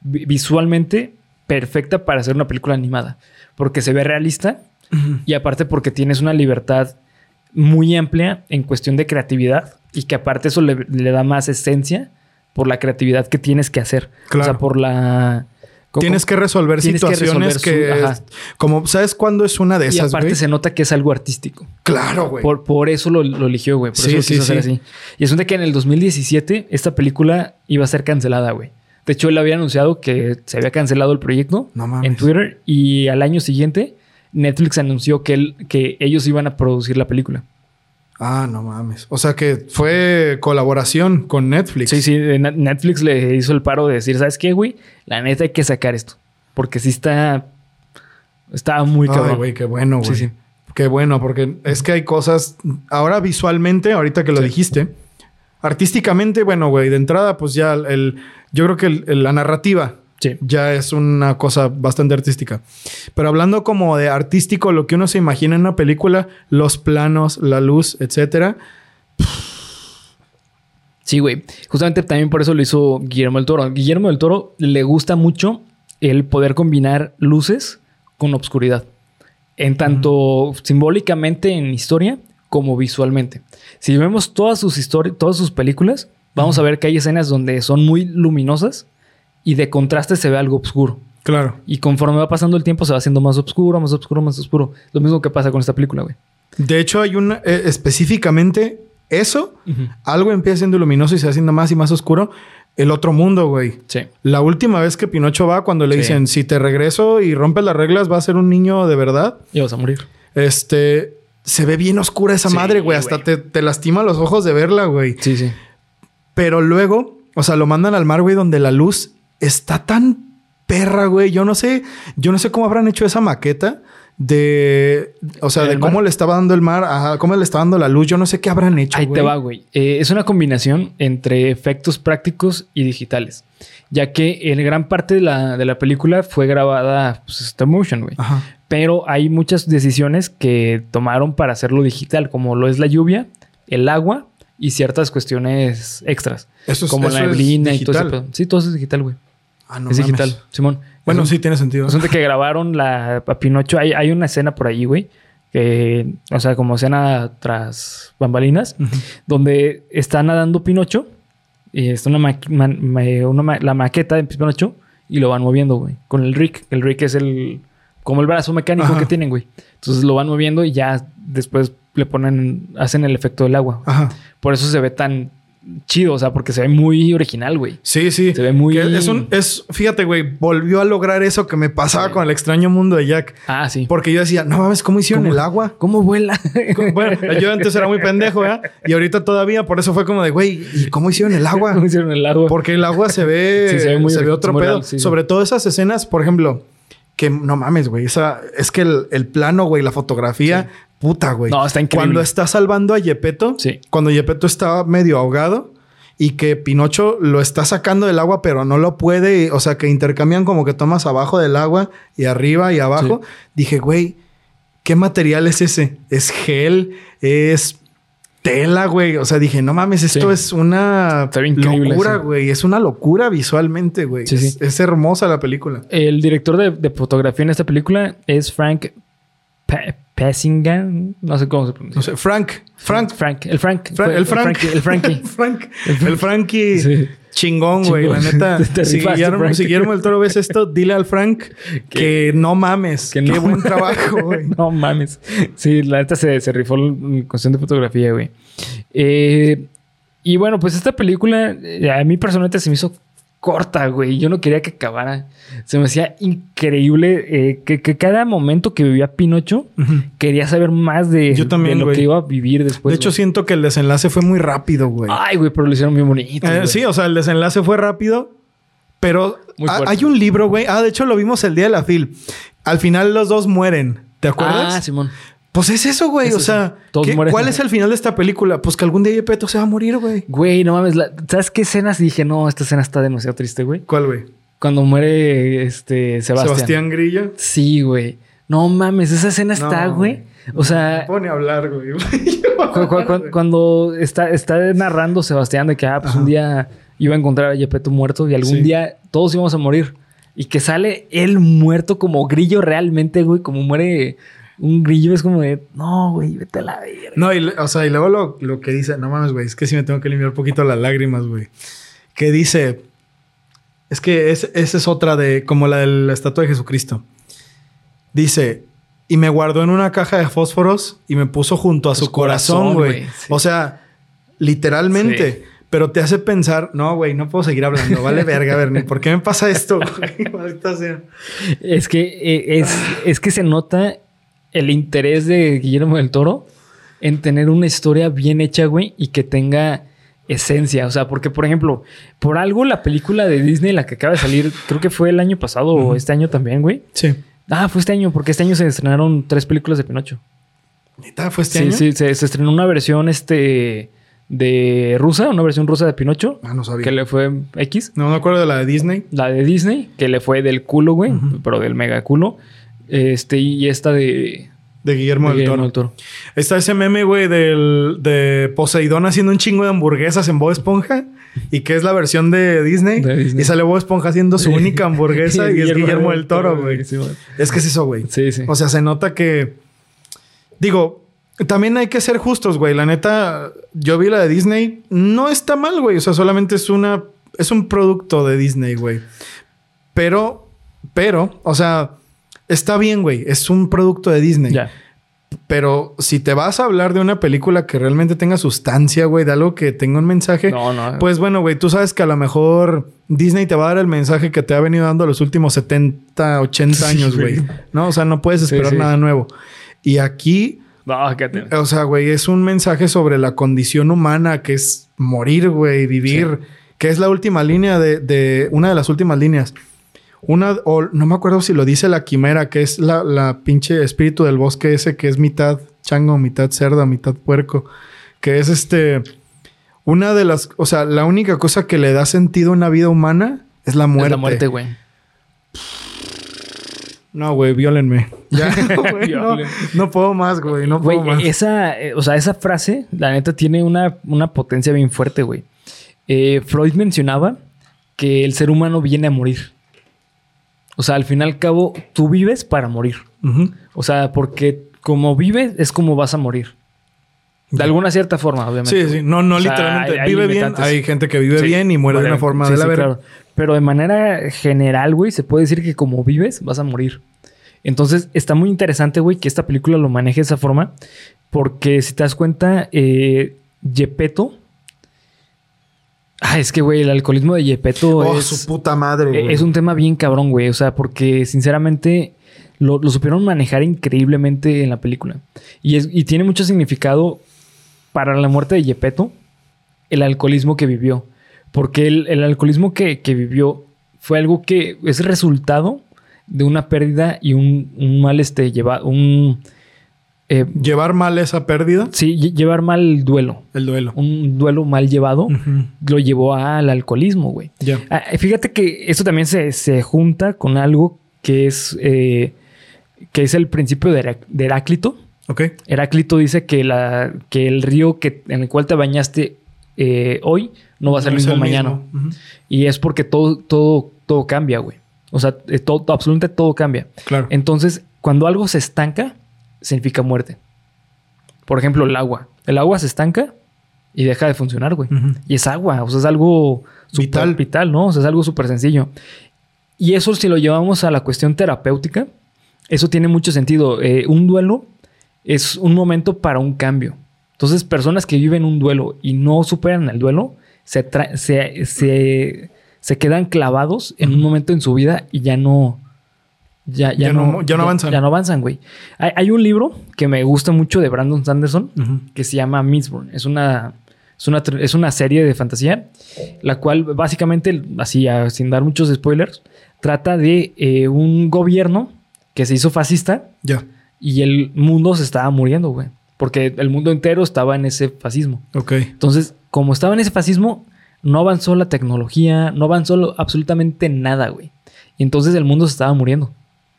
S1: vi- visualmente perfecta para hacer una película animada, porque se ve realista y aparte porque tienes una libertad muy amplia en cuestión de creatividad y que aparte eso le, le da más esencia por la creatividad que tienes que hacer. O sea, por la... ¿cómo-
S2: Tienes que resolver
S1: Tienes
S2: situaciones que,
S1: resolver su-
S2: como sabes cuándo es una de
S1: Y
S2: esas,
S1: aparte
S2: güey.
S1: se nota que es algo artístico.
S2: Claro, güey.
S1: Por, por eso lo, lo eligió, güey. Por
S2: Sí,
S1: eso lo
S2: sí,
S1: quiso hacer
S2: sí.
S1: así. Y es de que en el 2017 esta película iba a ser cancelada, güey. De hecho, él había anunciado que se había cancelado el proyecto
S2: No mames.
S1: en Twitter y al año siguiente Netflix anunció que, él, que ellos iban a producir la película.
S2: Ah, no mames. O sea que fue colaboración con Netflix.
S1: Sí, sí, Net- Netflix le hizo el paro de decir, ¿sabes qué, güey? La neta hay que sacar esto. Porque sí está... Está muy
S2: Ay,
S1: cabrón.
S2: güey, qué bueno, güey.
S1: Sí, sí.
S2: Qué bueno, porque es que hay cosas. Ahora visualmente, ahorita que lo
S1: Sí.
S2: dijiste, artísticamente, bueno, güey, de entrada, pues ya el. Yo creo que el- el- la narrativa
S1: Sí.
S2: ya es una cosa bastante artística. Pero hablando como de artístico, lo que uno se imagina en una película, los planos, la luz, etcétera.
S1: Sí, güey. Justamente también por eso lo hizo Guillermo del Toro. Guillermo del Toro le gusta mucho el poder combinar luces con obscuridad. En tanto simbólicamente en historia como visualmente. Si vemos todas sus historias, todas sus películas, vamos a ver que hay escenas donde son muy luminosas y de contraste se ve algo oscuro.
S2: Claro.
S1: Y conforme va pasando el tiempo se va haciendo más oscuro, más oscuro, más oscuro. Lo mismo que pasa con esta película, güey.
S2: De hecho, hay una. eh, específicamente eso, algo empieza siendo luminoso y se va haciendo más y más oscuro. El otro mundo, güey.
S1: Sí.
S2: La última vez que Pinocho va, cuando le
S1: Sí.
S2: dicen, si te regreso y rompes las reglas, va a ser un niño de verdad.
S1: Y vas a morir.
S2: Este, se ve bien oscura esa
S1: Sí,
S2: madre, güey. Hasta te, te lastima los ojos de verla, güey.
S1: Sí, sí.
S2: Pero luego, o sea, lo mandan al mar, güey, donde la luz está tan perra, güey. Yo no sé, yo no sé cómo habrán hecho esa maqueta de, o sea,
S1: ¿En
S2: de cómo
S1: mar?
S2: le estaba dando el mar, ajá, cómo le estaba dando la luz. Yo no sé qué habrán hecho,
S1: Ahí
S2: güey.
S1: te va, güey. Eh, es una combinación entre efectos prácticos y digitales. Ya que en gran parte de la, de la película fue grabada pues, stop motion, güey.
S2: Ajá.
S1: Pero hay muchas decisiones que tomaron para hacerlo digital, como lo es la lluvia, el agua y ciertas cuestiones extras.
S2: Eso es,
S1: como
S2: eso
S1: la neblina y todo pedo. Sí, todo eso es digital, güey.
S2: Ah, no
S1: es
S2: mames.
S1: digital, Simón.
S2: Bueno,
S1: un-
S2: sí tiene sentido.
S1: Resulta que grabaron la, a Pinocho. Hay, hay una escena por ahí, güey. Que, o sea, como escena tras bambalinas, donde está nadando Pinocho. Y está una, ma- la maqueta de Pinocho y lo van moviendo, güey. Con el Rick. El Rick es el. Como el brazo mecánico
S2: Ajá.
S1: que tienen, güey. Entonces lo van moviendo y ya después le ponen. Hacen el efecto del agua.
S2: Ajá.
S1: Por eso se ve tan chido, o sea, porque se ve muy original, güey.
S2: Sí, sí.
S1: Se ve muy-
S2: Que Es un, es, fíjate, güey, volvió a lograr eso que me pasaba
S1: Sí.
S2: con el extraño mundo de Jack.
S1: Ah, sí.
S2: Porque yo decía, no mames, ¿cómo hicieron
S1: ¿Cómo?
S2: el agua?
S1: ¿Cómo vuela? <laughs>
S2: Bueno, yo antes era muy pendejo, ¿eh? Y ahorita todavía, por eso fue como de, güey, ¿y cómo hicieron el agua? <laughs>
S1: ¿Cómo hicieron el agua?
S2: Porque el agua se ve, <laughs>
S1: Sí,
S2: se
S1: se ve
S2: ve,
S1: muy-
S2: otro
S1: muy
S2: pedo.
S1: real, sí, sí.
S2: Sobre todo esas escenas, por ejemplo, que no mames, güey. Esa, es que el, el plano, güey, la fotografía, puta, güey.
S1: No, está increíble.
S2: Cuando está salvando a Yepeto,
S1: Sí.
S2: cuando Yepeto está medio ahogado y que Pinocho lo está sacando del agua, pero no lo puede, o sea, que intercambian como que tomas abajo del agua y arriba y abajo. Dije, güey, ¿qué material es ese? ¿Es gel? ¿Es tela, güey? O sea, dije, no mames, esto
S1: Sí.
S2: es una locura,
S1: eso.
S2: güey. Es una locura visualmente, güey.
S1: Sí,
S2: es,
S1: sí.
S2: es hermosa la película.
S1: El director de, de fotografía en esta película es Frank Passingham, no sé cómo se pronuncia.
S2: No sé, Frank. Frank.
S1: Frank, el Frank.
S2: Fra- el Frank.
S1: El Frankie. <laughs>
S2: Frank. El Frankie.
S1: Sí.
S2: Chingón, güey. La neta. <laughs> Si, Guillermo, si Guillermo del Toro ves esto, dile al Frank <laughs> que no mames.
S1: Que
S2: Qué
S1: no
S2: buen trabajo, güey.
S1: no mames. Sí, la neta se, se rifó en cuestión de fotografía, güey. Eh, y bueno, pues esta película eh, a mí personalmente se me hizo corta, güey. Yo no quería que acabara. Se me hacía increíble eh, que, que cada momento que vivía Pinocho quería saber más de,
S2: Yo también,
S1: de lo
S2: güey.
S1: que iba a vivir después.
S2: de hecho,
S1: güey.
S2: siento que el desenlace fue muy rápido, güey.
S1: Ay, güey, pero lo hicieron bien bonito.
S2: Eh, sí, o sea, el desenlace fue rápido, pero hay un libro, güey. Ah, de hecho lo vimos el día de la FIL. Al final los dos mueren. ¿Te acuerdas?
S1: Ah, Simón.
S2: Pues es eso, güey.
S1: Es
S2: o sea,
S1: Todos
S2: ¿qué-
S1: mueren.
S2: ¿cuál es el final de esta película? Pues que algún día Yepeto se va a morir, güey.
S1: Güey, no mames. la- ¿Sabes qué escenas? Dije, no, esta escena está demasiado triste, güey.
S2: ¿Cuál, güey?
S1: Cuando muere este Sebastián.
S2: Sebastián Grilla.
S1: Sí, güey. No mames, esa escena está, güey. O sea,
S2: No pone a hablar, güey. <laughs>
S1: cu- cu- cu- cuando está, está narrando Sebastián de que ah, pues
S2: Ajá.
S1: un día iba a encontrar a Yepeto muerto y algún
S2: Sí.
S1: día todos íbamos a morir. Y que sale él muerto como grillo realmente, güey. Como muere un grillo. Es como de, no, güey, vete a la verga.
S2: No, y, o sea, y luego lo, lo que dice, no mames, güey, es que sí me tengo que limpiar un poquito las lágrimas, güey. Que dice, es que es- esa es otra de, como la de la estatua de Jesucristo. Dice, y me guardó en una caja de fósforos y me puso junto a su,
S1: Su
S2: corazón, güey.
S1: sí.
S2: O sea, literalmente.
S1: Sí.
S2: Pero te hace pensar, no, güey, no puedo seguir hablando. Vale <laughs> verga, Bernie. ¿Por qué me pasa esto. <laughs>
S1: Es que, eh, es, es que se nota el interés de Guillermo del Toro en tener una historia bien hecha, güey, y que tenga esencia. O sea, porque, por ejemplo, por algo la película de Disney, la que acaba de salir, creo que fue el año pasado o este año también, güey.
S2: Sí.
S1: Ah, fue este año, porque este año se estrenaron tres películas de Pinocho.
S2: ¿Neta? ¿Fue este
S1: sí,
S2: año?
S1: sí, se, se estrenó una versión este de rusa, una versión rusa de Pinocho,
S2: Ah, no sabía.
S1: que le fue X.
S2: No me acuerdo de la de Disney.
S1: La de Disney, que le fue del culo, güey, pero del mega culo. Este, y esta de,
S2: De Guillermo,
S1: de
S2: del,
S1: Guillermo
S2: Toro.
S1: del Toro.
S2: Está ese meme, güey, del, de Poseidón haciendo un chingo de hamburguesas en Bob Esponja. Y que es la versión de Disney.
S1: De Disney.
S2: Y sale Bob Esponja haciendo su única hamburguesa y es Guillermo del Toro, güey.
S1: Sí, güey.
S2: Es que es eso, güey.
S1: Sí, sí.
S2: O sea, se nota que... Digo, también hay que ser justos, güey. La neta, yo vi la de Disney. No está mal, güey. O sea, solamente es una... Es un producto de Disney, güey. Pero... Pero, o sea... Está bien, güey. Es un producto de Disney. Pero si te vas a hablar de una película que realmente tenga sustancia, güey, de algo que tenga un mensaje,
S1: No, no.
S2: pues bueno, güey, tú sabes que a lo mejor Disney te va a dar el mensaje que te ha venido dando los últimos 70, 80 <laughs>
S1: Sí,
S2: años, güey. ¿No? O sea, no puedes esperar
S1: sí.
S2: nada nuevo. Y aquí,
S1: No,
S2: o sea, güey, es un mensaje sobre la condición humana que es morir, güey, vivir, que es la última línea de, de una de las últimas líneas. Una, o no me acuerdo si lo dice la quimera, que es la, la pinche espíritu del bosque ese que es mitad chango, mitad cerda, mitad puerco. Que es este. Una de las. O sea, la única cosa que le da sentido a una vida humana es la muerte.
S1: Es la muerte, güey.
S2: No, güey, violenme. <laughs> Ya, <laughs> güey, no, no puedo más, güey. No
S1: Güey,
S2: puedo más.
S1: esa, eh, o sea, esa frase, la neta, tiene una, una potencia bien fuerte, güey. Eh, Freud mencionaba que el ser humano viene a morir. O sea, al fin y al cabo, tú vives para morir. O sea, porque como vives es como vas a morir. De alguna cierta forma, obviamente.
S2: Sí, sí. No, no
S1: O sea,
S2: literalmente.
S1: hay- hay
S2: vive bien. Hay gente que vive
S1: Sí,
S2: bien y muere de una forma
S1: Sí,
S2: de la
S1: sí, claro. Pero de manera general, güey, se puede decir que como vives, vas a morir. Entonces, está muy interesante, güey, que esta película lo maneje de esa forma. Porque si te das cuenta, eh, Yepeto. Ah, es que, güey, el alcoholismo de Yepeto
S2: Oh,
S1: es,
S2: su puta madre,
S1: eh,
S2: güey.
S1: es un tema bien cabrón, güey. O sea, porque sinceramente lo, lo supieron manejar increíblemente en la película. Y, es, y tiene mucho significado para la muerte de Yepeto, el alcoholismo que vivió. Porque el, el alcoholismo que, que vivió fue algo que es resultado de una pérdida y un, un mal este lleva un eh,
S2: Llevar mal esa pérdida,
S1: sí lle- llevar mal duelo
S2: el duelo.
S1: un duelo mal llevado lo llevó al alcoholismo güey
S2: Ya.
S1: Ah, fíjate que esto también se, se junta con algo que es eh, que es el principio de, Herac- de Heráclito
S2: Ok.
S1: Heráclito dice que la que el río que en el cual te bañaste eh, hoy no va a ser
S2: No
S1: el mismo mañana y es porque todo, todo, todo cambia, güey. O sea, eh, todo, absolutamente todo cambia.
S2: Claro.
S1: Entonces, cuando algo se estanca, significa muerte. Por ejemplo, el agua. El agua se estanca y deja de funcionar, güey. Y es agua, o sea, es algo súper
S2: Vital.
S1: vital, ¿no? O sea, es algo súper sencillo. Y eso si lo llevamos a la cuestión terapéutica, eso tiene mucho sentido. Eh, un duelo es un momento para un cambio. Entonces, personas que viven un duelo y no superan el duelo, se, se, se, se quedan clavados en un momento en su vida y ya no... Ya, ya,
S2: Ya no- ya no avanzan.
S1: Ya no avanzan, güey. Hay, hay un libro que me gusta mucho de Brandon Sanderson que se llama Mistborn. Es una, es una, es una serie de fantasía, la cual básicamente, así sin dar muchos spoilers, trata de eh, un gobierno que se hizo fascista
S2: Ya.
S1: y el mundo se estaba muriendo, güey. Porque el mundo entero estaba en ese fascismo.
S2: Ok.
S1: Entonces, como estaba en ese fascismo, no avanzó la tecnología, no avanzó absolutamente nada, güey. Y entonces el mundo se estaba muriendo.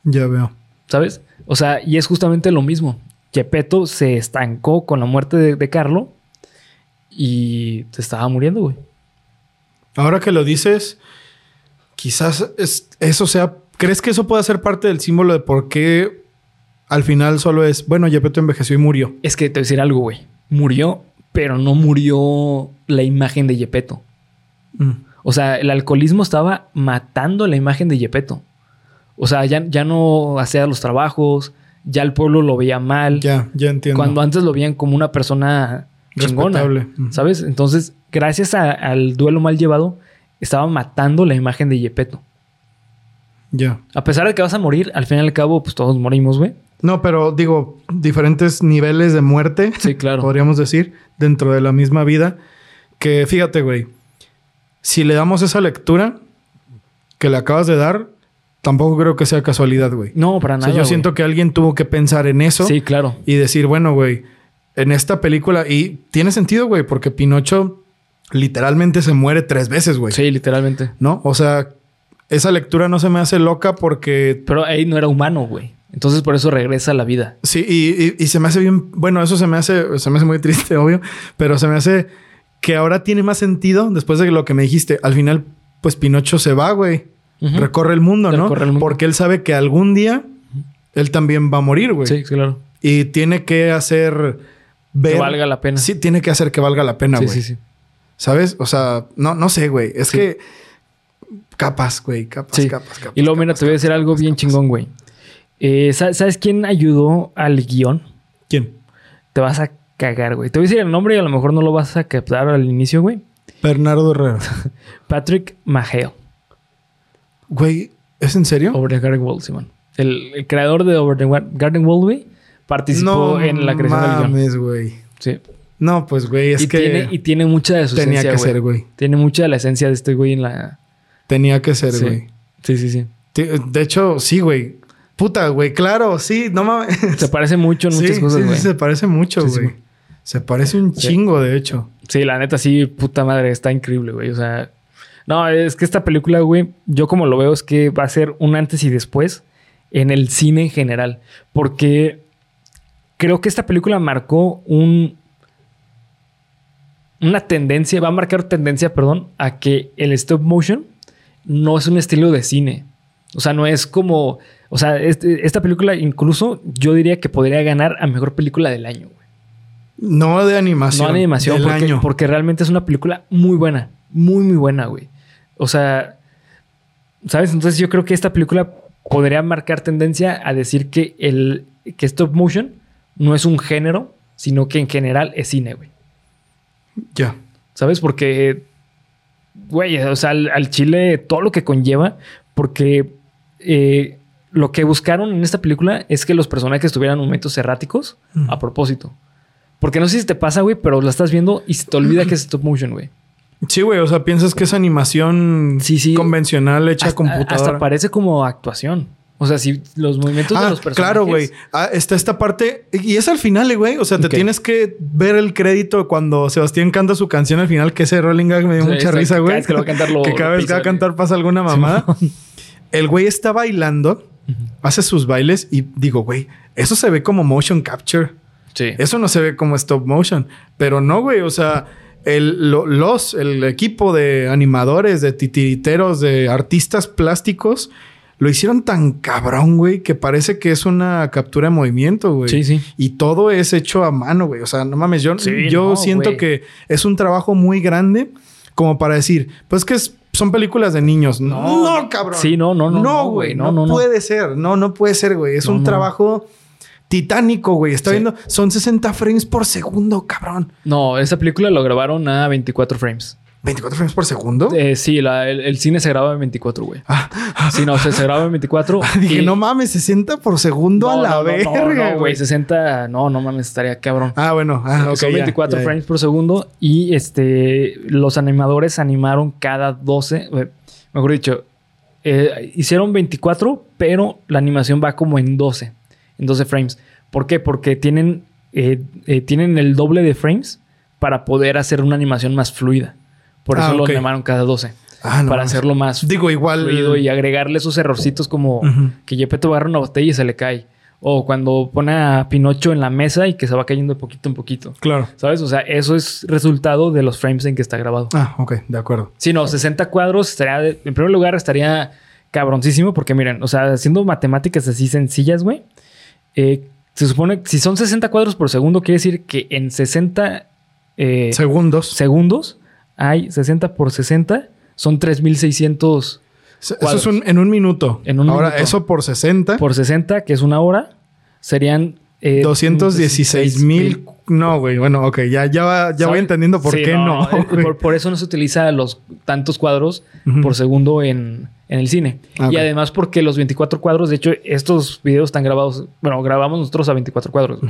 S2: Ya veo.
S1: ¿Sabes? O sea, y es justamente lo mismo. Gepetto se estancó con la muerte de, de Carlo y se estaba muriendo, güey.
S2: Ahora que lo dices, quizás es- eso sea. ¿Crees que eso pueda ser parte del símbolo de por qué al final solo es, bueno, Gepetto envejeció y murió?
S1: Es que te voy a decir algo, güey. Murió, pero no murió la imagen de Gepetto.
S2: Mm.
S1: O sea, el alcoholismo estaba matando la imagen de Gepetto. O sea, ya, ya no hacía los trabajos, ya el pueblo lo veía mal.
S2: Ya, ya entiendo.
S1: Cuando antes lo veían como una persona chingona.
S2: Respetable.
S1: ¿Sabes? Entonces, gracias a- al duelo mal llevado, estaba matando la imagen de Gepetto.
S2: Ya.
S1: A pesar de que vas a morir, al fin y al cabo, pues todos morimos, güey.
S2: No, pero digo, diferentes niveles de muerte.
S1: Sí, claro. <laughs>
S2: Podríamos decir, dentro de la misma vida. Que fíjate, güey. Si le damos esa lectura que le acabas de dar, tampoco creo que sea casualidad, güey.
S1: No, para
S2: O
S1: nada.
S2: sea, yo
S1: güey.
S2: siento que alguien tuvo que pensar en eso
S1: Sí, claro.
S2: y decir, bueno, güey, en esta película, y tiene sentido, güey, porque Pinocho literalmente se muere tres veces, güey.
S1: Sí, literalmente.
S2: ¿No? O sea, esa lectura no se me hace loca porque
S1: Pero ahí no era humano, güey. Entonces por eso regresa a la vida.
S2: Sí, y, y- y se me hace bien. Bueno, eso se me hace, se me hace muy triste, <laughs> obvio, pero se me hace que ahora tiene más sentido después de lo que me dijiste. Al final, pues Pinocho se va, güey. Recorre el mundo, ¿no?
S1: Recorre el mundo.
S2: Porque él sabe que algún día él también va a morir, güey.
S1: Sí, claro.
S2: Y tiene que hacer ver.
S1: Que valga la pena.
S2: Sí, tiene que hacer que valga la pena,
S1: sí,
S2: güey.
S1: sí, sí.
S2: ¿Sabes? O sea, no, no sé, güey. Es
S1: Sí.
S2: que capas, güey. Capas,
S1: Sí.
S2: capas, capas.
S1: Y luego, mira, te voy a decir algo
S2: capas,
S1: bien chingón, güey. Eh, ¿sa- ¿Sabes quién ayudó al guion?
S2: ¿Quién?
S1: Te vas a cagar, güey. Te voy a decir el nombre y a lo mejor no lo vas a captar al inicio, güey.
S2: Bernardo Herrera. <laughs>
S1: Patrick Maheo.
S2: Güey, ¿es en serio?
S1: Over the Garden Wall, Simón. El, el creador de Over the Garden Wall, güey, participó en la creación del guion.
S2: mames, güey.
S1: Sí.
S2: No, pues, güey, es
S1: y,
S2: que
S1: tiene, y tiene mucha de su
S2: tenía
S1: esencia,
S2: que
S1: güey.
S2: ser, güey.
S1: Tiene mucha de la esencia de este güey en la...
S2: Tenía que ser,
S1: Sí.
S2: güey.
S1: Sí, sí, sí.
S2: De hecho, sí, güey. Puta, güey, claro, sí, no mames.
S1: Se parece mucho en
S2: Sí,
S1: muchas cosas,
S2: sí,
S1: güey.
S2: sí, se parece mucho, güey. Se parece un chingo, de hecho.
S1: Sí, la neta, sí, puta madre, está increíble, güey. O sea, no, es que esta película, güey, yo como lo veo es que va a ser un antes y después en el cine en general. Porque creo que esta película marcó un. Una tendencia, va a marcar tendencia, perdón, a que el stop motion no es un estilo de cine. O sea, no es como. O sea, este- esta película, incluso yo diría que podría ganar a mejor película del año, güey.
S2: No de animación.
S1: No animación,
S2: Del
S1: porque,
S2: año.
S1: porque realmente es una película muy buena. Muy, muy buena, güey. O sea, ¿sabes? Entonces yo creo que esta película podría marcar tendencia a decir que el que stop motion no es un género, sino que en general es cine, güey.
S2: Ya.
S1: ¿Sabes? Porque, güey, o sea, al, al chile todo lo que conlleva, porque eh, lo que buscaron en esta película es que los personajes tuvieran momentos erráticos a propósito. Porque no sé si te pasa, güey, pero la estás viendo y se te olvida que es stop motion, güey.
S2: Sí, güey, o sea, piensas que es animación
S1: Sí, sí.
S2: convencional hecha
S1: Hasta,
S2: computadora.
S1: hasta parece como actuación. O sea, si los movimientos de
S2: Ah,
S1: los personajes.
S2: claro, güey. Ah, está esta parte. Y es al final, eh, güey. O sea, te tienes que ver el crédito cuando Sebastián canta su canción al final, que ese Rolling Gag me dio
S1: Sí,
S2: mucha risa,
S1: Cada
S2: güey.
S1: vez que lo va a cantar lo- <laughs>
S2: que cada vez que va a cantar pasa alguna mamada. el güey está bailando, hace sus bailes y digo, güey, eso se ve como motion capture.
S1: Sí.
S2: Eso no se ve como stop motion. Pero no, güey. O sea, el, lo- los, el equipo de animadores, de titiriteros, de artistas plásticos, lo hicieron tan cabrón, güey, que parece que es una captura de movimiento, güey.
S1: Sí, sí.
S2: Y todo es hecho a mano, güey. O sea, no mames, yo,
S1: Sí,
S2: yo
S1: no,
S2: siento
S1: güey.
S2: que es un trabajo muy grande como para decir, pues que es- son películas de niños. No, no, cabrón.
S1: Sí, no, no, no,
S2: No,
S1: no,
S2: güey.
S1: güey.
S2: No,
S1: No, no, no.
S2: puede ser. No, no puede ser, güey. Es
S1: No,
S2: un
S1: no.
S2: trabajo titánico, güey. Está
S1: Sí.
S2: viendo, son 60 frames por segundo, cabrón.
S1: No, esa película lo grabaron a 24 frames.
S2: 24 frames por segundo.
S1: Eh, sí, la- el, el cine se graba en 24, güey.
S2: Ah,
S1: Sí, no, se, se graba en 24. <laughs>
S2: dije,
S1: y-
S2: no mames, 60 por segundo a
S1: No,
S2: la
S1: no, no,
S2: verga,
S1: no, no,
S2: güey.
S1: güey. 60, no, no mames, estaría cabrón.
S2: Ah, bueno. Ah, ok.
S1: Son
S2: ya,
S1: 24
S2: ya, ya.
S1: frames por segundo y este los animadores animaron cada 12, eh, mejor dicho, eh, hicieron 24, pero la animación va como en 12, en 12 frames. ¿Por qué? Porque tienen, eh, eh, tienen el doble de frames para poder hacer una animación más fluida. Por eso
S2: Ah,
S1: lo
S2: ok.
S1: animaron cada 12.
S2: Ah, no
S1: para hacerlo más
S2: Digo, igual.
S1: fluido y agregarle esos errorcitos como
S2: Ujú.
S1: que Gepetto agarra una botella y se le cae. O cuando pone a Pinocho en la mesa y que se va cayendo de poquito en poquito.
S2: Claro.
S1: ¿Sabes? O sea, eso es resultado de los frames en que está grabado.
S2: Ah, ok, de acuerdo.
S1: Si no, 60 cuadros estaría, de- en primer lugar, estaría cabroncísimo porque miren, o sea, haciendo matemáticas así sencillas, güey, eh, se supone que si son 60 cuadros por segundo, quiere decir que en 60 eh,
S2: Segundos.
S1: segundos hay 60 por 60, son 3600
S2: Eso es un- en un minuto.
S1: En un
S2: Ahora,
S1: minuto.
S2: eso por 60.
S1: por 60, que es una hora, serían... eh,
S2: 216 mil. No, güey. Bueno, ok. Ya, ya, va- ya voy entendiendo por
S1: Sí,
S2: qué no.
S1: eh,
S2: güey.
S1: por, por eso no se utiliza los tantos cuadros
S2: Ujú.
S1: por segundo en, en el cine.
S2: Ah,
S1: Y además porque los 24 cuadros, de hecho, estos videos están grabados, bueno, grabamos nosotros a 24 cuadros.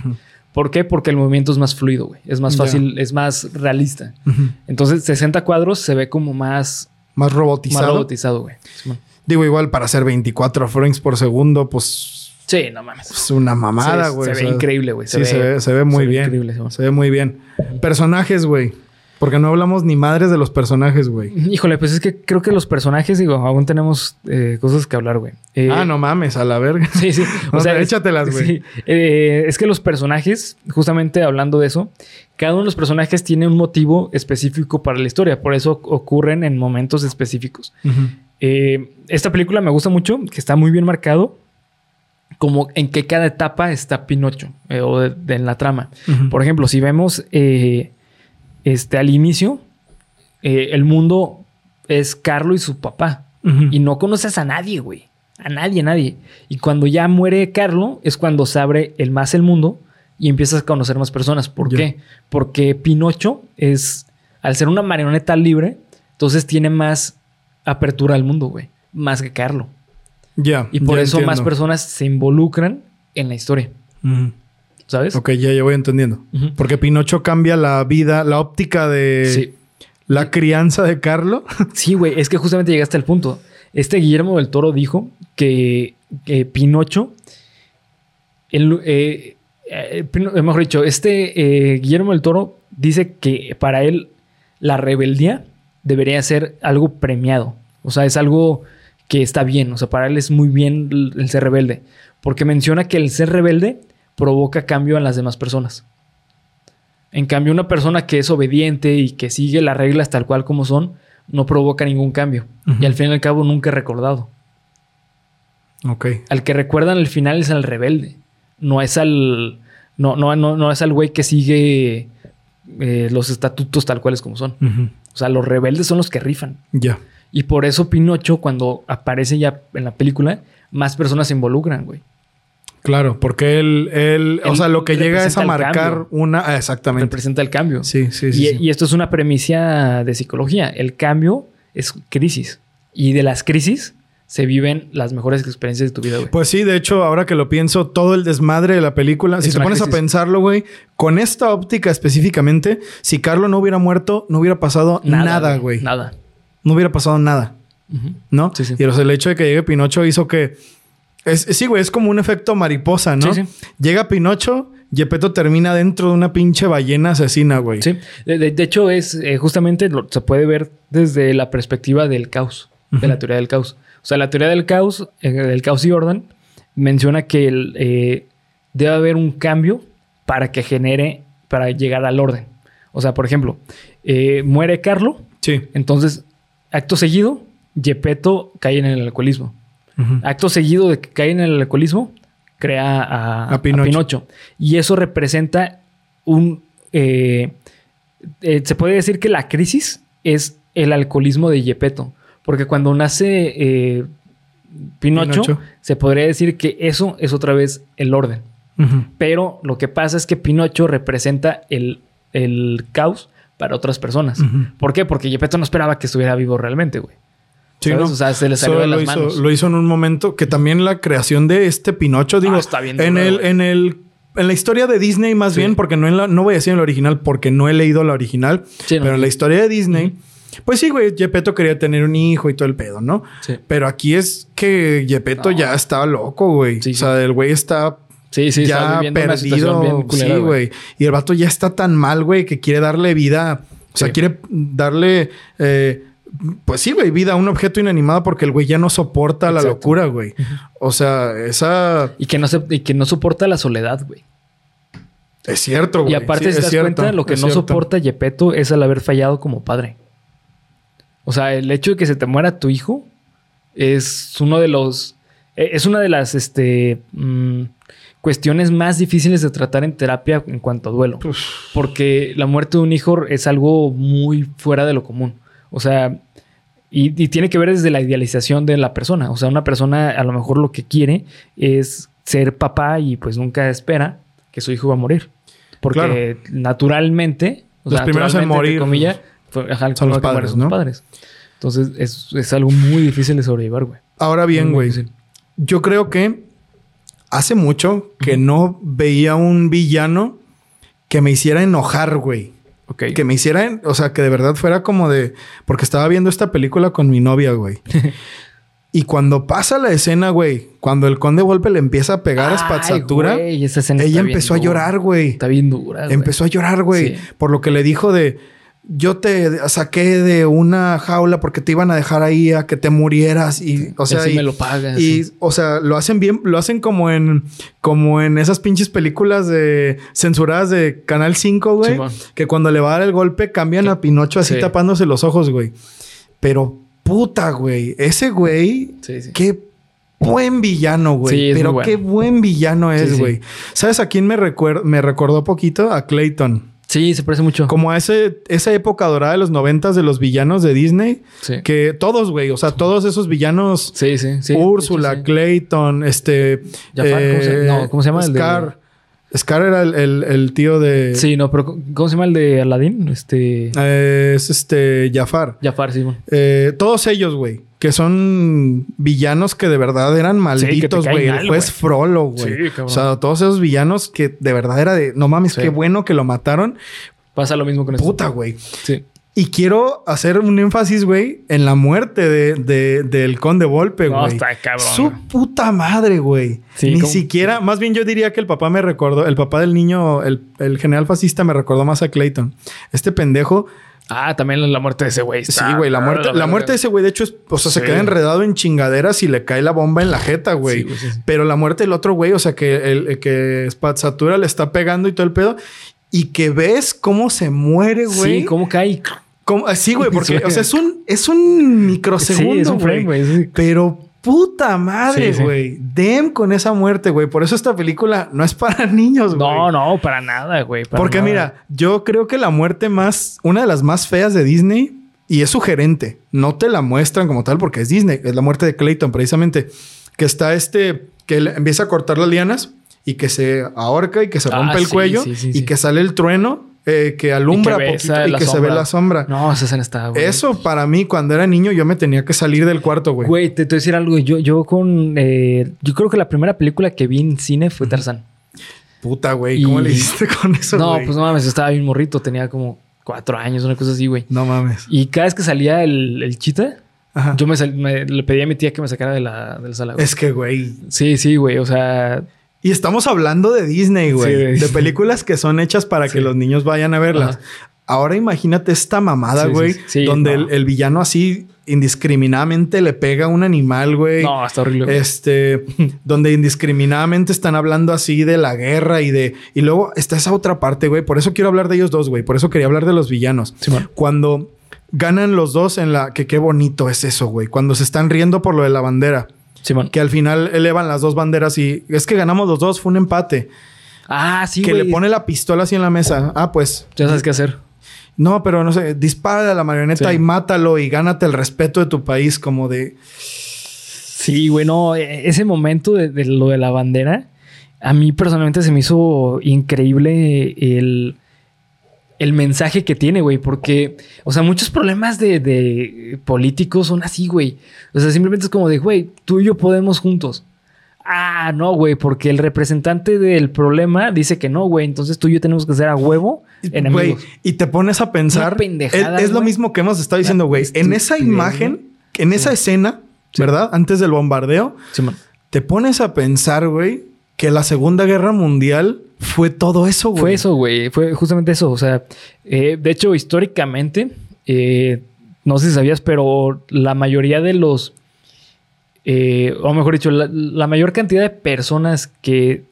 S1: ¿Por qué? Porque el movimiento es más fluido, güey. Es más fácil, es más realista. Entonces, 60 cuadros se ve como más,
S2: Más
S1: más
S2: robotizado.
S1: robotizado, güey.
S2: Digo, igual para hacer 24 frames por segundo, pues
S1: Sí, no mames.
S2: es una mamada,
S1: Se-
S2: güey.
S1: Se, ve increíble, güey.
S2: Sí, se ve, se ve muy
S1: se ve
S2: bien.
S1: increíble,
S2: se ve muy bien. Personajes, güey. Porque no hablamos ni madres de los personajes, güey.
S1: Híjole, pues es que creo que los personajes, digo, aún tenemos eh, cosas que hablar, güey. Eh,
S2: ah, no mames, a la verga. <laughs>
S1: Sí, sí. <laughs>
S2: O sea, échatelas, güey.
S1: sí. Eh, es que los personajes, justamente hablando de eso, cada uno de los personajes tiene un motivo específico para la historia. Por eso ocurren en momentos específicos. Eh, esta película me gusta mucho, que está muy bien marcado, como en que cada etapa está Pinocho eh, o de- de- en la trama. Por ejemplo, si vemos eh, este, al inicio, eh, el mundo es Carlo y su papá. Y no conoces a nadie, güey. A nadie, a nadie. Y cuando ya muere Carlo, es cuando se abre el más el mundo y empiezas a conocer más personas. ¿Por qué? Porque Pinocho es, al ser una marioneta libre, entonces tiene más apertura al mundo, güey. Más que Carlo.
S2: Ya.
S1: Y por eso más personas se involucran en la historia. ¿Sabes?
S2: Ok, ya, ya voy entendiendo. Porque Pinocho cambia la vida, la óptica de
S1: Sí.
S2: la crianza de Carlo. <laughs>
S1: Sí, güey, es que justamente llegaste al punto. Este Guillermo del Toro dijo que, que Pinocho, el, eh, eh, Pino- mejor dicho, este eh, Guillermo del Toro dice que para él la rebeldía debería ser algo premiado. O sea, es algo que está bien. O sea, para él es muy bien el ser rebelde. Porque menciona que el ser rebelde provoca cambio en las demás personas. En cambio, una persona que es obediente y que sigue las reglas tal cual como son, no provoca ningún cambio. Y al fin y al cabo nunca es recordado.
S2: ok.
S1: Al que recuerdan al final es al rebelde. No es al. No, no, no, no es al güey que sigue eh, los estatutos tal cuales como son. O sea, los rebeldes son los que rifan.
S2: Ya.
S1: Y por eso Pinocho, cuando aparece ya en la película, más personas se involucran, güey.
S2: Claro, porque él, él, o sea, lo que llega es a marcar una. ah, exactamente.
S1: Representa el cambio.
S2: Sí, sí, sí.
S1: y,
S2: sí.
S1: y esto es una premisa de psicología. El cambio es crisis. Y de las crisis se viven las mejores experiencias de tu vida, güey.
S2: Pues sí, de hecho, ahora que lo pienso, todo el desmadre de la película, si te pones a pensarlo, güey, con esta óptica específicamente, si Carlo no hubiera muerto, no hubiera pasado nada, güey.
S1: Nada.
S2: No hubiera pasado nada. ¿no?
S1: Sí, sí.
S2: Y el hecho de que llegue Pinocho hizo que. Es, sí, güey, es como un efecto mariposa, ¿no?
S1: Sí, sí.
S2: Llega Pinocho, Gepetto termina dentro de una pinche ballena asesina, güey.
S1: Sí. De, hecho, es eh, justamente lo- se puede ver desde la perspectiva del caos, de la teoría del caos. O sea, la teoría del caos, eh, del caos y orden, menciona que el, eh, debe haber un cambio para que genere, para llegar al orden. O sea, por ejemplo, eh, muere Carlo,
S2: Sí.
S1: entonces, acto seguido, Gepetto cae en el alcoholismo. Acto seguido de que cae en el alcoholismo, crea a,
S2: A Pinocho.
S1: a Pinocho. Y eso representa un... eh, eh, se puede decir que la crisis es el alcoholismo de Gepetto. Porque cuando nace eh, Pinocho,
S2: Pinocho.
S1: se podría decir que eso es otra vez el orden. Pero lo que pasa es que Pinocho representa el, el caos para otras personas. ¿Por qué? Porque Gepetto no esperaba que estuviera vivo realmente, güey.
S2: Sí,
S1: ¿Sabes?
S2: ¿no?
S1: O sea, se le salió de las
S2: lo hizo,
S1: manos.
S2: Lo hizo en un momento que también la creación de este Pinocho, digo,
S1: Ah, está bien
S2: en
S1: duro,
S2: el, en el, en la historia de Disney más
S1: Sí.
S2: bien, porque no en la, no voy a decir en la original porque no he leído la original,
S1: Sí, no.
S2: pero en la historia de Disney, pues sí, güey, Gepetto quería tener un hijo y todo el pedo, ¿no?
S1: Sí.
S2: Pero aquí es que Gepetto
S1: No.
S2: ya estaba loco, güey. O sea, el güey está
S1: Sí, sí, está
S2: ya perdido.
S1: bien culera,
S2: sí, güey. Y el vato ya está tan mal, güey, que quiere darle vida. O sea, quiere darle, eh, pues sí, güey, vida a un objeto inanimado porque el güey ya no soporta la
S1: Exacto.
S2: locura, güey. O sea, esa
S1: Y que no, se, y que no soporta la soledad, güey.
S2: es cierto, güey.
S1: Y aparte,
S2: Sí,
S1: si te das
S2: cierto,
S1: cuenta, lo que no
S2: cierto.
S1: soporta Gepetto es el haber fallado como padre. O sea, el hecho de que se te muera tu hijo es uno de los. eh, Es una de las este, mm, cuestiones más difíciles de tratar en terapia en cuanto a duelo. Porque la muerte de un hijo es algo muy fuera de lo común. O sea, y, y tiene que ver desde la idealización de la persona. O sea, una persona a lo mejor lo que quiere es ser papá y pues nunca espera que su hijo va a morir. Porque naturalmente, o
S2: Los
S1: sea,
S2: primeros en morir
S1: comillas, fue- ajá,
S2: son los padres,
S1: son padres. Entonces es, es algo muy difícil de sobrellevar, güey.
S2: Ahora bien, güey. Yo creo que hace mucho que no veía un villano que me hiciera enojar, güey. Que me hiciera, o sea, que de verdad fuera como de. Porque estaba viendo esta película con mi novia, güey. <laughs> y cuando pasa la escena, güey, cuando el conde Volpe le empieza a pegar a Spazzatura,
S1: güey, esa escena
S2: ella empezó a llorar, güey.
S1: Está bien dura. güey.
S2: Empezó a llorar, güey.
S1: Sí.
S2: Por lo que le dijo de. Yo te saqué de una jaula porque te iban a dejar ahí a que te murieras. Y, o sea, y,
S1: me lo pagas.
S2: y, o sea, lo hacen bien, lo hacen como en, como en esas pinches películas de censuradas de Canal 5, güey. Que cuando le va a dar el golpe cambian a Pinocho así
S1: sí.
S2: tapándose los ojos, güey. Pero puta, güey. Ese güey, qué buen villano, güey.
S1: Sí,
S2: Pero
S1: bueno.
S2: qué buen villano es, güey. ¿Sabes a quién me, recuer- me recordó poquito? A Clayton.
S1: Sí, se parece mucho.
S2: Como a ese, esa época dorada de los noventas de los villanos de Disney.
S1: Sí.
S2: Que todos, güey. O sea, todos esos villanos.
S1: Sí, sí, sí.
S2: Úrsula,
S1: sí.
S2: Clayton, este.
S1: Jafar, ¿cómo se- no, ¿cómo se llama? El de-
S2: Scar. Scar era el, el- el tío de.
S1: Sí, no, pero ¿cómo se llama el de Aladdin? Este.
S2: Eh, es este. Jafar.
S1: Jafar, sí, bueno.
S2: Eh, todos ellos, güey. Que son villanos que de verdad eran malditos, güey. el juez
S1: güey.
S2: Frollo, güey.
S1: Sí,
S2: o sea, todos esos villanos que de verdad era de. No mames,
S1: Sí.
S2: qué bueno que lo mataron.
S1: Pasa lo mismo con esto.
S2: Puta, güey.
S1: Sí.
S2: Y quiero hacer un énfasis, güey, en la muerte de, de- del conde Volpe,
S1: No,
S2: güey.
S1: está cabrón,
S2: Su puta madre, güey.
S1: Sí,
S2: Ni
S1: ¿cómo?
S2: siquiera, más bien yo diría que el papá me recordó, el papá del niño, el, el general fascista me recordó más a Clayton. Este pendejo,
S1: Ah, también la muerte de ese güey.
S2: sí, güey, la muerte, la muerte de ese güey, de hecho, es, o sea, se queda enredado en chingaderas y le cae la bomba en la jeta, güey.
S1: Sí, sí.
S2: Pero la muerte del otro güey, o sea, que el, que Spazzatura le está pegando y todo el pedo. Y que ves cómo se muere, güey.
S1: Sí, ¿cómo cae?
S2: ¿Cómo? Ah, Sí, güey, <laughs> porque, o sea, es un, es un microsegundo,
S1: Sí, es un frame,
S2: güey.
S1: güey. sí.
S2: Pero puta madre,
S1: Sí, sí.
S2: güey. Dem con esa muerte, güey. Por eso esta película no es para <laughs> niños, güey.
S1: No, no, para nada, güey.
S2: Porque
S1: nada.
S2: mira, yo creo que la muerte más, una de las más feas de Disney, y es sugerente, no te la muestran como tal porque es Disney, es la muerte de Clayton precisamente, que está este, que le empieza a cortar las lianas y que se ahorca y que se
S1: Ah,
S2: rompe el
S1: sí,
S2: cuello y que sale el trueno eh, que alumbra
S1: Y que ves,
S2: poquito y
S1: la
S2: que se ve la sombra.
S1: No, esa escena está, güey.
S2: Eso para mí cuando era niño yo me tenía que salir del cuarto, güey.
S1: Güey, te, te voy a decir algo. Yo, yo con... eh, yo creo que la primera película que vi en cine fue Tarzán.
S2: Puta, güey, ¿cómo
S1: Y-
S2: le hiciste con eso,
S1: no,
S2: güey?
S1: pues no mames. Estaba bien morrito. Tenía como cuatro años, una cosa así, güey.
S2: No mames.
S1: Y cada vez que salía el, el chita,
S2: Ajá.
S1: yo me, sal- me- le pedí a mi tía que me sacara de la, de la sala. güey.
S2: Es que, güey,
S1: Sí, sí, güey. O sea...
S2: Y estamos hablando de Disney, güey.
S1: Sí,
S2: de películas que son hechas para que los niños vayan a verlas.
S1: Ajá.
S2: Ahora imagínate esta mamada, güey.
S1: sí.
S2: Donde
S1: no.
S2: el, el villano así indiscriminadamente le pega a un animal, güey.
S1: No, está horrible.
S2: Este, <laughs> donde indiscriminadamente están hablando así de la guerra y de. Y luego está esa otra parte, güey. Por eso quiero hablar de ellos dos, güey. Por eso quería hablar de los villanos. Cuando ganan los dos en la. Que qué bonito es eso, güey. Cuando se están riendo por lo de la bandera.
S1: Simón.
S2: Que al final elevan las dos banderas y es que ganamos los dos, fue un empate.
S1: Ah, sí,
S2: que
S1: güey.
S2: le pone la pistola así en la mesa. Ah, pues.
S1: Ya sabes qué hacer.
S2: No, pero no sé, dispara a la marioneta
S1: Sí.
S2: y mátalo y gánate el respeto de tu país, como de.
S1: Sí, güey, no, e- ese momento de, de lo de la bandera, a mí personalmente se me hizo increíble el, el mensaje que tiene, güey, porque, o sea, muchos problemas de, de políticos son así, güey. O sea, simplemente es como de, güey, tú y yo podemos juntos. Ah, no, güey, porque el representante del problema dice que no, güey, entonces tú y yo tenemos que ser a huevo
S2: Güey,
S1: enemigos.
S2: y te pones a pensar. Es, es lo mismo que hemos estado diciendo, güey. En esa imagen, en esa escena, ¿verdad? Antes del bombardeo, te pones a pensar, güey, que la Segunda Guerra Mundial fue todo eso, güey.
S1: Fue eso, güey. Fue justamente eso. O sea, eh, de hecho, históricamente, eh, no sé si sabías, pero la mayoría de los, eh, o mejor dicho, la, la mayor cantidad de personas que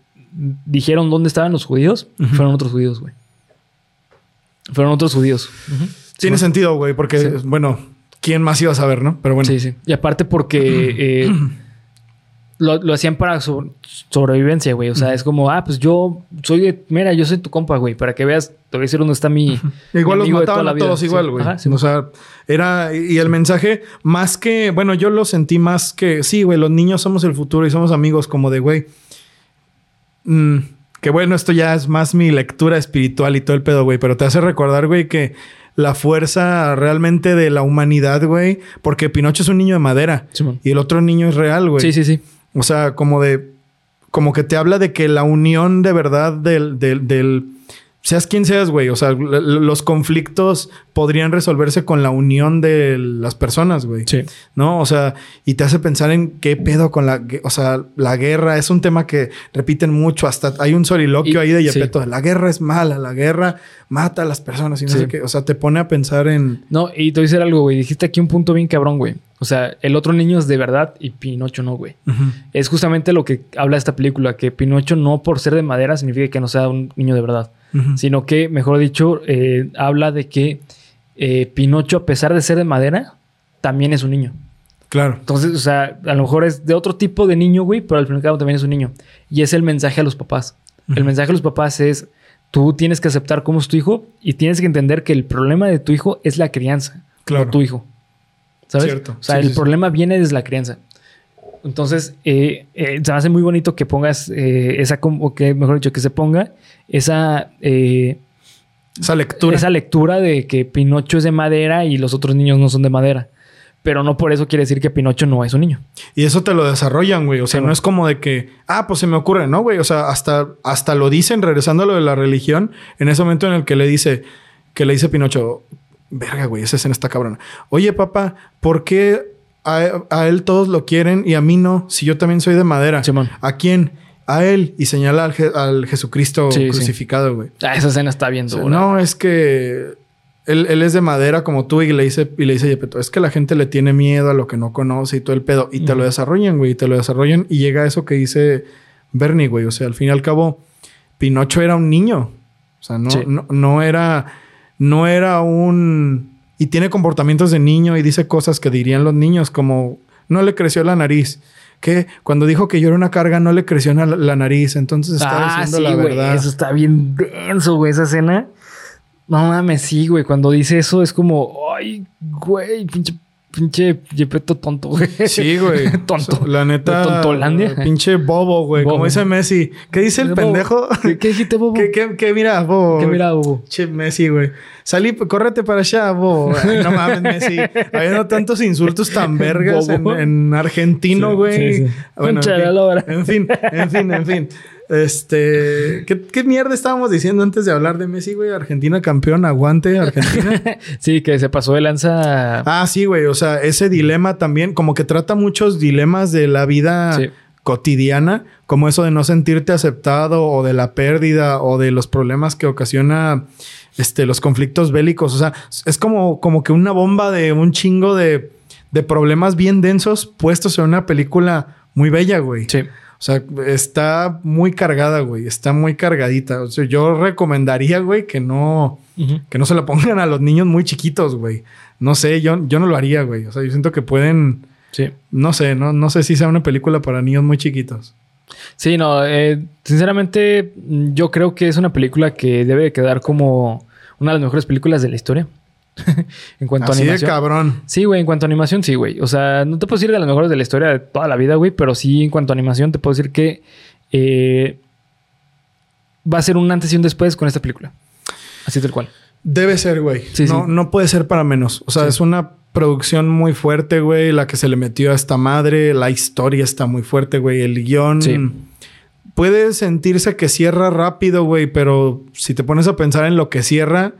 S1: dijeron dónde estaban los judíos fueron otros judíos, güey. Fueron otros judíos.
S2: Tiene sentido, güey, porque,
S1: Sí.
S2: bueno, ¿quién más iba a saber, no? Pero bueno.
S1: Sí, sí. Y aparte porque <clears throat> lo, lo hacían para so- sobrevivencia, güey. O sea, es como, ah, pues yo soy de, mira, yo soy tu compa, güey. Para que veas, te voy a decir dónde está mi.
S2: Igual
S1: mi
S2: los
S1: amigo toda
S2: mataban a todos igual, güey.
S1: Sí.
S2: o sea, era... Y el mensaje, más que... Bueno, yo lo sentí más que... Sí, güey, los niños somos el futuro y somos amigos como de, güey... mm, que bueno, esto ya es más mi lectura espiritual y todo el pedo, güey. Pero te hace recordar, güey, que la fuerza realmente de la humanidad, güey... Porque Pinocho es un niño de madera. Y el otro niño es real, güey.
S1: Sí, sí, sí.
S2: O sea, como de. Como que te habla de que la unión de verdad del. del, del- seas quien seas, güey. O sea, los conflictos podrían resolverse con la unión de las personas, güey.
S1: Sí.
S2: ¿No? O sea, y te hace pensar en qué pedo con la... O sea, la guerra es un tema que repiten mucho. Hasta hay un soliloquio
S1: Y-
S2: ahí de
S1: sí.
S2: Yepeto. de, La guerra es mala. La guerra mata a las personas y no
S1: Sí.
S2: sé qué. O sea, te pone a pensar en...
S1: No, y te voy a decir algo, güey. Dijiste aquí un punto bien cabrón, güey. O sea, el otro niño es de verdad y Pinocho no, güey. Es justamente lo que habla esta película, que Pinocho no por ser de madera significa que no sea un niño de verdad, Sino que, mejor dicho, eh, habla de que eh, Pinocho, a pesar de ser de madera, también es un niño.
S2: Claro.
S1: Entonces, o sea, a lo mejor es de otro tipo de niño, güey, pero al fin y al cabo también es un niño. Y es el mensaje a los papás. El mensaje a los papás es, tú tienes que aceptar cómo es tu hijo y tienes que entender que el problema de tu hijo es la crianza,
S2: Claro.
S1: no tu hijo. ¿Sabes?
S2: Cierto.
S1: O sea,
S2: Sí,
S1: el
S2: sí, sí.
S1: problema viene desde la crianza. Entonces, eh, eh, se me hace muy bonito que pongas eh, esa, o que mejor dicho, que se ponga esa,
S2: Esa lectura.
S1: esa lectura de que Pinocho es de madera y los otros niños no son de madera. Pero no por eso quiere decir que Pinocho no es un niño.
S2: Y eso te lo desarrollan, güey. O sea,
S1: Sí,
S2: no
S1: güey.
S2: es como de que, ah, pues se me ocurre, ¿no, güey? O sea, hasta, hasta lo dicen, regresando a lo de la religión, en ese momento en el que le dice, que le dice Pinocho, verga, güey, esa escena está cabrona. Oye, papá, ¿por qué a, a él todos lo quieren y a mí no? Si yo también soy de madera.
S1: Simón.
S2: ¿A quién? A él. Y señala al, Je- al Jesucristo
S1: Sí, sí.
S2: crucificado, güey.
S1: Ah, esa escena está bien
S2: O sea,
S1: dura.
S2: no, es que él, él es de madera como tú y le dice, y le dice Yepeto, es que la gente le tiene miedo a lo que no conoce y todo el pedo. Y te lo desarrollan, güey, y te lo desarrollan y llega a eso que dice Bernie, güey. O sea, al fin y al cabo, Pinocho era un niño. O sea, no,
S1: Sí.
S2: no, no era, no era un... Y tiene comportamientos de niño y dice cosas que dirían los niños, como no le creció la nariz. Que cuando dijo que yo era una carga, no le creció la, la nariz. Entonces estaba
S1: ah,
S2: diciendo
S1: sí,
S2: la verdad.
S1: Eso está bien denso, güey, esa escena. No mames, sí, güey. Cuando dice eso es como, ay, güey, pinche, pinche Yepeto tonto, güey.
S2: Sí, güey. <laughs>
S1: Tonto.
S2: La neta.
S1: De Tontolandia.
S2: Pinche bobo, güey. Como dice Messi. ¿Qué dice el
S1: Bobo.
S2: pendejo?
S1: ¿Qué, qué dijiste, bobo?
S2: ¿Qué, qué, qué mira, bobo?
S1: ¿Qué mira, bobo?
S2: Che, Messi, güey. Salí, córrete para allá, bobo. <laughs> Ay, no mames, Messi. Habiendo tantos insultos tan vergas en, argentino,
S1: Sí,
S2: güey.
S1: sí, sí.
S2: Bueno, en, fin, en fin, en fin, en fin. Este, ¿qué, ¿qué mierda estábamos diciendo antes de hablar de Messi, güey? Argentina campeón, aguante, Argentina. <laughs>
S1: Sí, que se pasó de lanza.
S2: Ah, sí, güey. O sea, ese dilema también, como que trata muchos dilemas de la vida
S1: Sí.
S2: cotidiana, como eso de no sentirte aceptado o de la pérdida o de los problemas que ocasiona este, los conflictos bélicos. O sea, es como, como que una bomba de un chingo de, de problemas bien densos puestos en una película muy bella, güey.
S1: Sí.
S2: O sea, está muy cargada, güey. Está muy cargadita. O sea, yo recomendaría, güey, que no, que no se la pongan a los niños muy chiquitos, güey. No sé, yo, yo no lo haría, güey. O sea, yo siento que pueden
S1: Sí.
S2: No sé, no, no sé si sea una película para niños muy chiquitos.
S1: Sí, no, eh, sinceramente yo creo que es una película que debe de quedar como una de las mejores películas de la historia. <laughs> en cuanto
S2: Así
S1: a
S2: de
S1: animación.
S2: cabrón.
S1: Sí, güey, en cuanto a animación, sí, güey. O sea, no te puedo decir de las mejores de la historia de toda la vida, güey, pero sí en cuanto a animación te puedo decir que eh, va a ser un antes y un después con esta película. Así tal cual.
S2: Debe ser, güey.
S1: Sí,
S2: no,
S1: sí.
S2: no puede ser para menos. O sea,
S1: Sí.
S2: es una producción muy fuerte, güey. La que se le metió a esta madre. La historia está muy fuerte, güey. El guion.
S1: Sí.
S2: Puede sentirse que cierra rápido, güey. Pero si te pones a pensar en lo que cierra,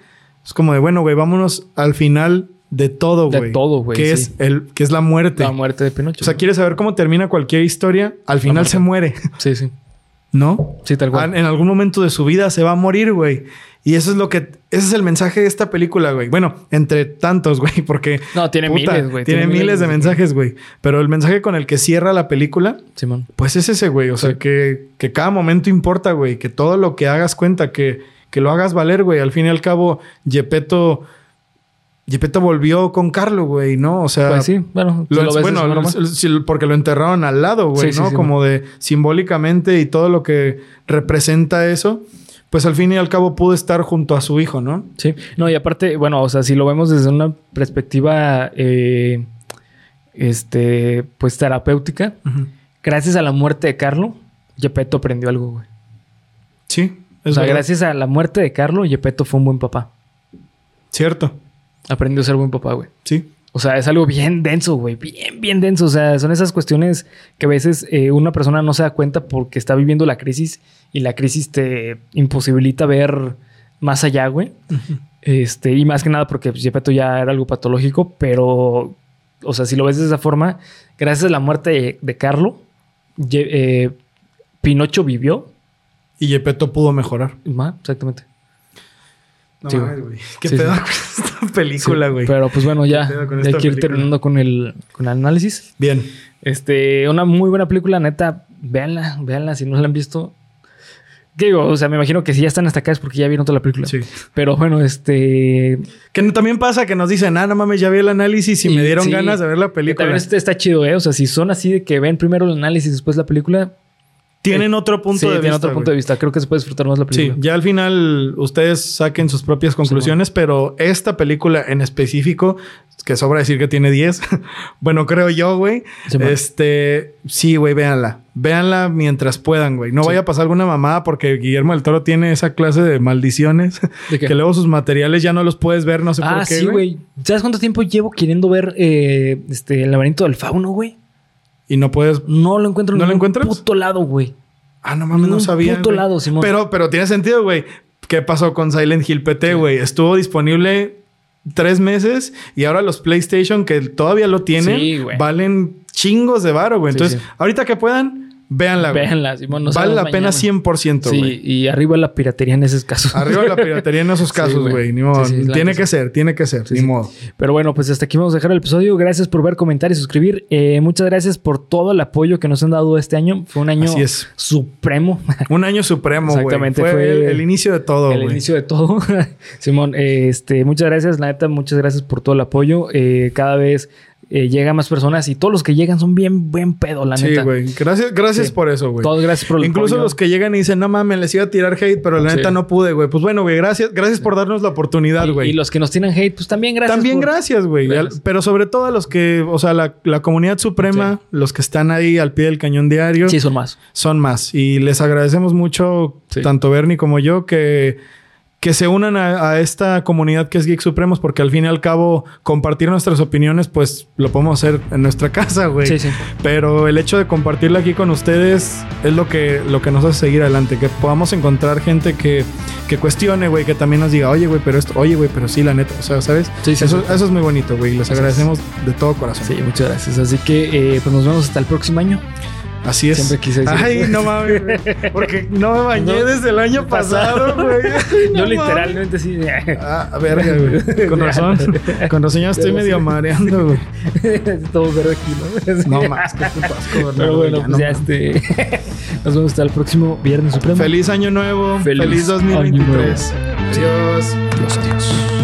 S2: es como de, bueno, güey, vámonos al final de todo,
S1: De
S2: güey.
S1: todo, güey,
S2: Que,
S1: sí.
S2: es el, que es la muerte.
S1: La muerte de Pinocho.
S2: o sea, ¿quieres saber cómo termina cualquier historia? Al final se muere,
S1: Sí, sí.
S2: ¿no?
S1: Sí, tal cual.
S2: Ah, En algún momento de su vida se va a morir, güey. Y eso es lo que... Ese es el mensaje de esta película, güey. Bueno, entre tantos, <laughs> güey, porque...
S1: No, tiene miles, güey.
S2: Tiene,
S1: Tiene
S2: miles,
S1: miles
S2: de
S1: de
S2: mensajes, güey. Pero el mensaje con el que cierra la película,
S1: Simón.
S2: pues es ese, güey. O sea, que, que cada momento importa, güey. Que todo lo que hagas cuenta, que, que lo hagas valer, güey. Al fin y al cabo, Gepetto... Gepetto volvió con Carlo, güey, ¿no? O sea...
S1: Pues sí, bueno, si
S2: Lo-
S1: lo ves
S2: bueno, porque lo enterraron al lado, güey,
S1: Sí,
S2: ¿no?
S1: sí,
S2: Como de simbólicamente y todo lo que representa eso, pues al fin y al cabo pudo estar junto a su hijo, ¿no?
S1: Sí, no, y aparte, bueno, o sea, si lo vemos desde una perspectiva, eh, este, pues terapéutica, gracias a la muerte de Carlo, Gepetto aprendió algo, güey.
S2: Sí,
S1: O sea,
S2: verdad.
S1: gracias a la muerte de Carlo, Gepetto fue un buen papá.
S2: Cierto,
S1: Aprendió a ser buen papá, güey.
S2: sí.
S1: O sea, es algo bien denso, güey. Bien, bien denso. O sea, son esas cuestiones que a veces eh, una persona no se da cuenta porque está viviendo la crisis y la crisis te imposibilita ver más allá, güey. Este, y más que nada porque pues, Gepetto ya era algo patológico, pero, o sea, si lo ves de esa forma, gracias a la muerte de, de Carlo, Ye- eh, Pinocho vivió.
S2: Y Gepetto pudo mejorar.
S1: Exactamente.
S2: No
S1: Sí,
S2: mames,
S1: güey.
S2: Qué
S1: Sí,
S2: pedo
S1: sí.
S2: con esta película,
S1: Sí,
S2: güey.
S1: Pero pues bueno, ya,
S2: ¿Qué pedo con
S1: ya que ir terminando con el, con el análisis.
S2: Bien.
S1: Este, una muy buena película, neta. Véanla, véanla si no la han visto. ¿Qué digo? O sea, me imagino que si ya están hasta acá es porque ya vieron toda la película.
S2: Sí.
S1: Pero bueno, este.
S2: Que también pasa que nos dicen, ah, no mames, ya vi el análisis y,
S1: Y
S2: me dieron
S1: sí,
S2: ganas de ver la
S1: que
S2: película.
S1: también este está chido, ¿eh? O sea, si son así de que ven primero el análisis y después la película.
S2: Tienen otro punto
S1: sí,
S2: de
S1: tiene
S2: vista.
S1: otro punto de vista. Creo que se puede disfrutar más la
S2: Sí,
S1: película.
S2: ya al final ustedes saquen sus propias conclusiones, pero esta película en específico, que sobra decir que tiene 10, <laughs> bueno, creo yo, güey,
S1: Sí,
S2: este, sí, güey, véanla. Véanla mientras puedan, güey. No
S1: Sí.
S2: vaya a pasar alguna mamada porque Guillermo del Toro tiene esa clase de maldiciones
S1: ¿De <laughs>
S2: que luego sus materiales ya no los puedes ver, no sé
S1: ah,
S2: por qué,
S1: sí, güey. ¿Sabes cuánto tiempo llevo queriendo ver eh, este, el laberinto del fauno, güey?
S2: Y no puedes...
S1: No lo encuentro en
S2: ¿No lo encuentras?
S1: puto lado, güey.
S2: Ah, no mames, no sabía.
S1: puto
S2: güey.
S1: lado, Simón.
S2: Pero, pero tiene sentido, güey. ¿Qué pasó con Silent Hill PT, güey? Estuvo disponible tres meses y ahora los PlayStation que todavía lo tienen
S1: Sí,
S2: valen chingos de varo, güey.
S1: Sí,
S2: Entonces,
S1: sí.
S2: ahorita que puedan, véanla.
S1: Véanla, Simón. no
S2: vale la pena
S1: mañana.
S2: 100%,
S1: Sí, y arriba la piratería en esos casos.
S2: Arriba la <laughs> piratería en esos casos,
S1: güey.
S2: Ni modo.
S1: Sí, sí, la
S2: tiene que ser, tiene que ser. Ni modo.
S1: Pero bueno, pues hasta aquí vamos a dejar el episodio. Gracias por ver, comentar y suscribir. Eh, muchas gracias por todo el apoyo que nos han dado este año. Fue un año
S2: Así es.
S1: supremo. <laughs>
S2: Un año supremo, güey.
S1: Exactamente,
S2: Fue,
S1: fue
S2: el, el inicio de todo,
S1: el inicio de todo. <laughs> Simón, eh, este, muchas gracias, la neta, muchas gracias por todo el apoyo. Eh, cada vez eh, llegan más personas y todos los que llegan son bien buen pedo, la
S2: Sí,
S1: neta.
S2: güey. Gracias, gracias
S1: Sí.
S2: por eso, güey.
S1: Todos gracias por el
S2: Incluso
S1: apoyo.
S2: los que llegan y dicen, no mames, les iba a tirar hate, pero la
S1: Sí.
S2: neta no pude, güey. Pues bueno, güey, gracias, gracias por darnos la oportunidad, güey.
S1: Y, los que nos tienen hate, pues también gracias.
S2: También
S1: por-
S2: gracias, güey. Pero sobre todo a los que, o sea, la, la comunidad suprema, los que están ahí al pie del cañón diario,
S1: Sí, son más.
S2: son más. Y les agradecemos mucho,
S1: Sí.
S2: tanto Bernie como yo, que, que se unan a, a esta comunidad que es Geek Supremos, porque al fin y al cabo, compartir nuestras opiniones, pues lo podemos hacer en nuestra <laughs> casa, güey.
S1: Sí, sí.
S2: Pero el hecho de compartirla aquí con ustedes es lo que, lo que nos hace seguir adelante. Que podamos encontrar gente que, que cuestione, güey, que también nos diga, oye, güey, pero esto, oye, güey, pero sí, la neta. O sea, ¿sabes?
S1: Sí, sí,
S2: eso,
S1: sí.
S2: eso es muy bonito, güey. Les agradecemos de todo corazón.
S1: Sí, muchas gracias. Así que, eh, pues nos vemos hasta el próximo año.
S2: Así es.
S1: Siempre quise decir
S2: Ay,
S1: eso.
S2: no mames, güey. Porque no me bañé
S1: No.
S2: desde el año <laughs> pasado, güey. <laughs>
S1: Yo literalmente sí. <laughs>
S2: Ah, verga, güey. Con razón. Con razón ya estoy medio mareando, güey.
S1: Todo verde aquí, ¿no?
S2: No más, puto asco,
S1: Pero bueno,
S2: ya,
S1: pues
S2: no
S1: ya este. Nos vemos hasta el próximo Viernes Supremo.
S2: Feliz año nuevo.
S1: Feliz
S2: Feliz,
S1: año
S2: 2023.
S1: nuevo.
S2: Adiós.
S1: Adiós, adiós.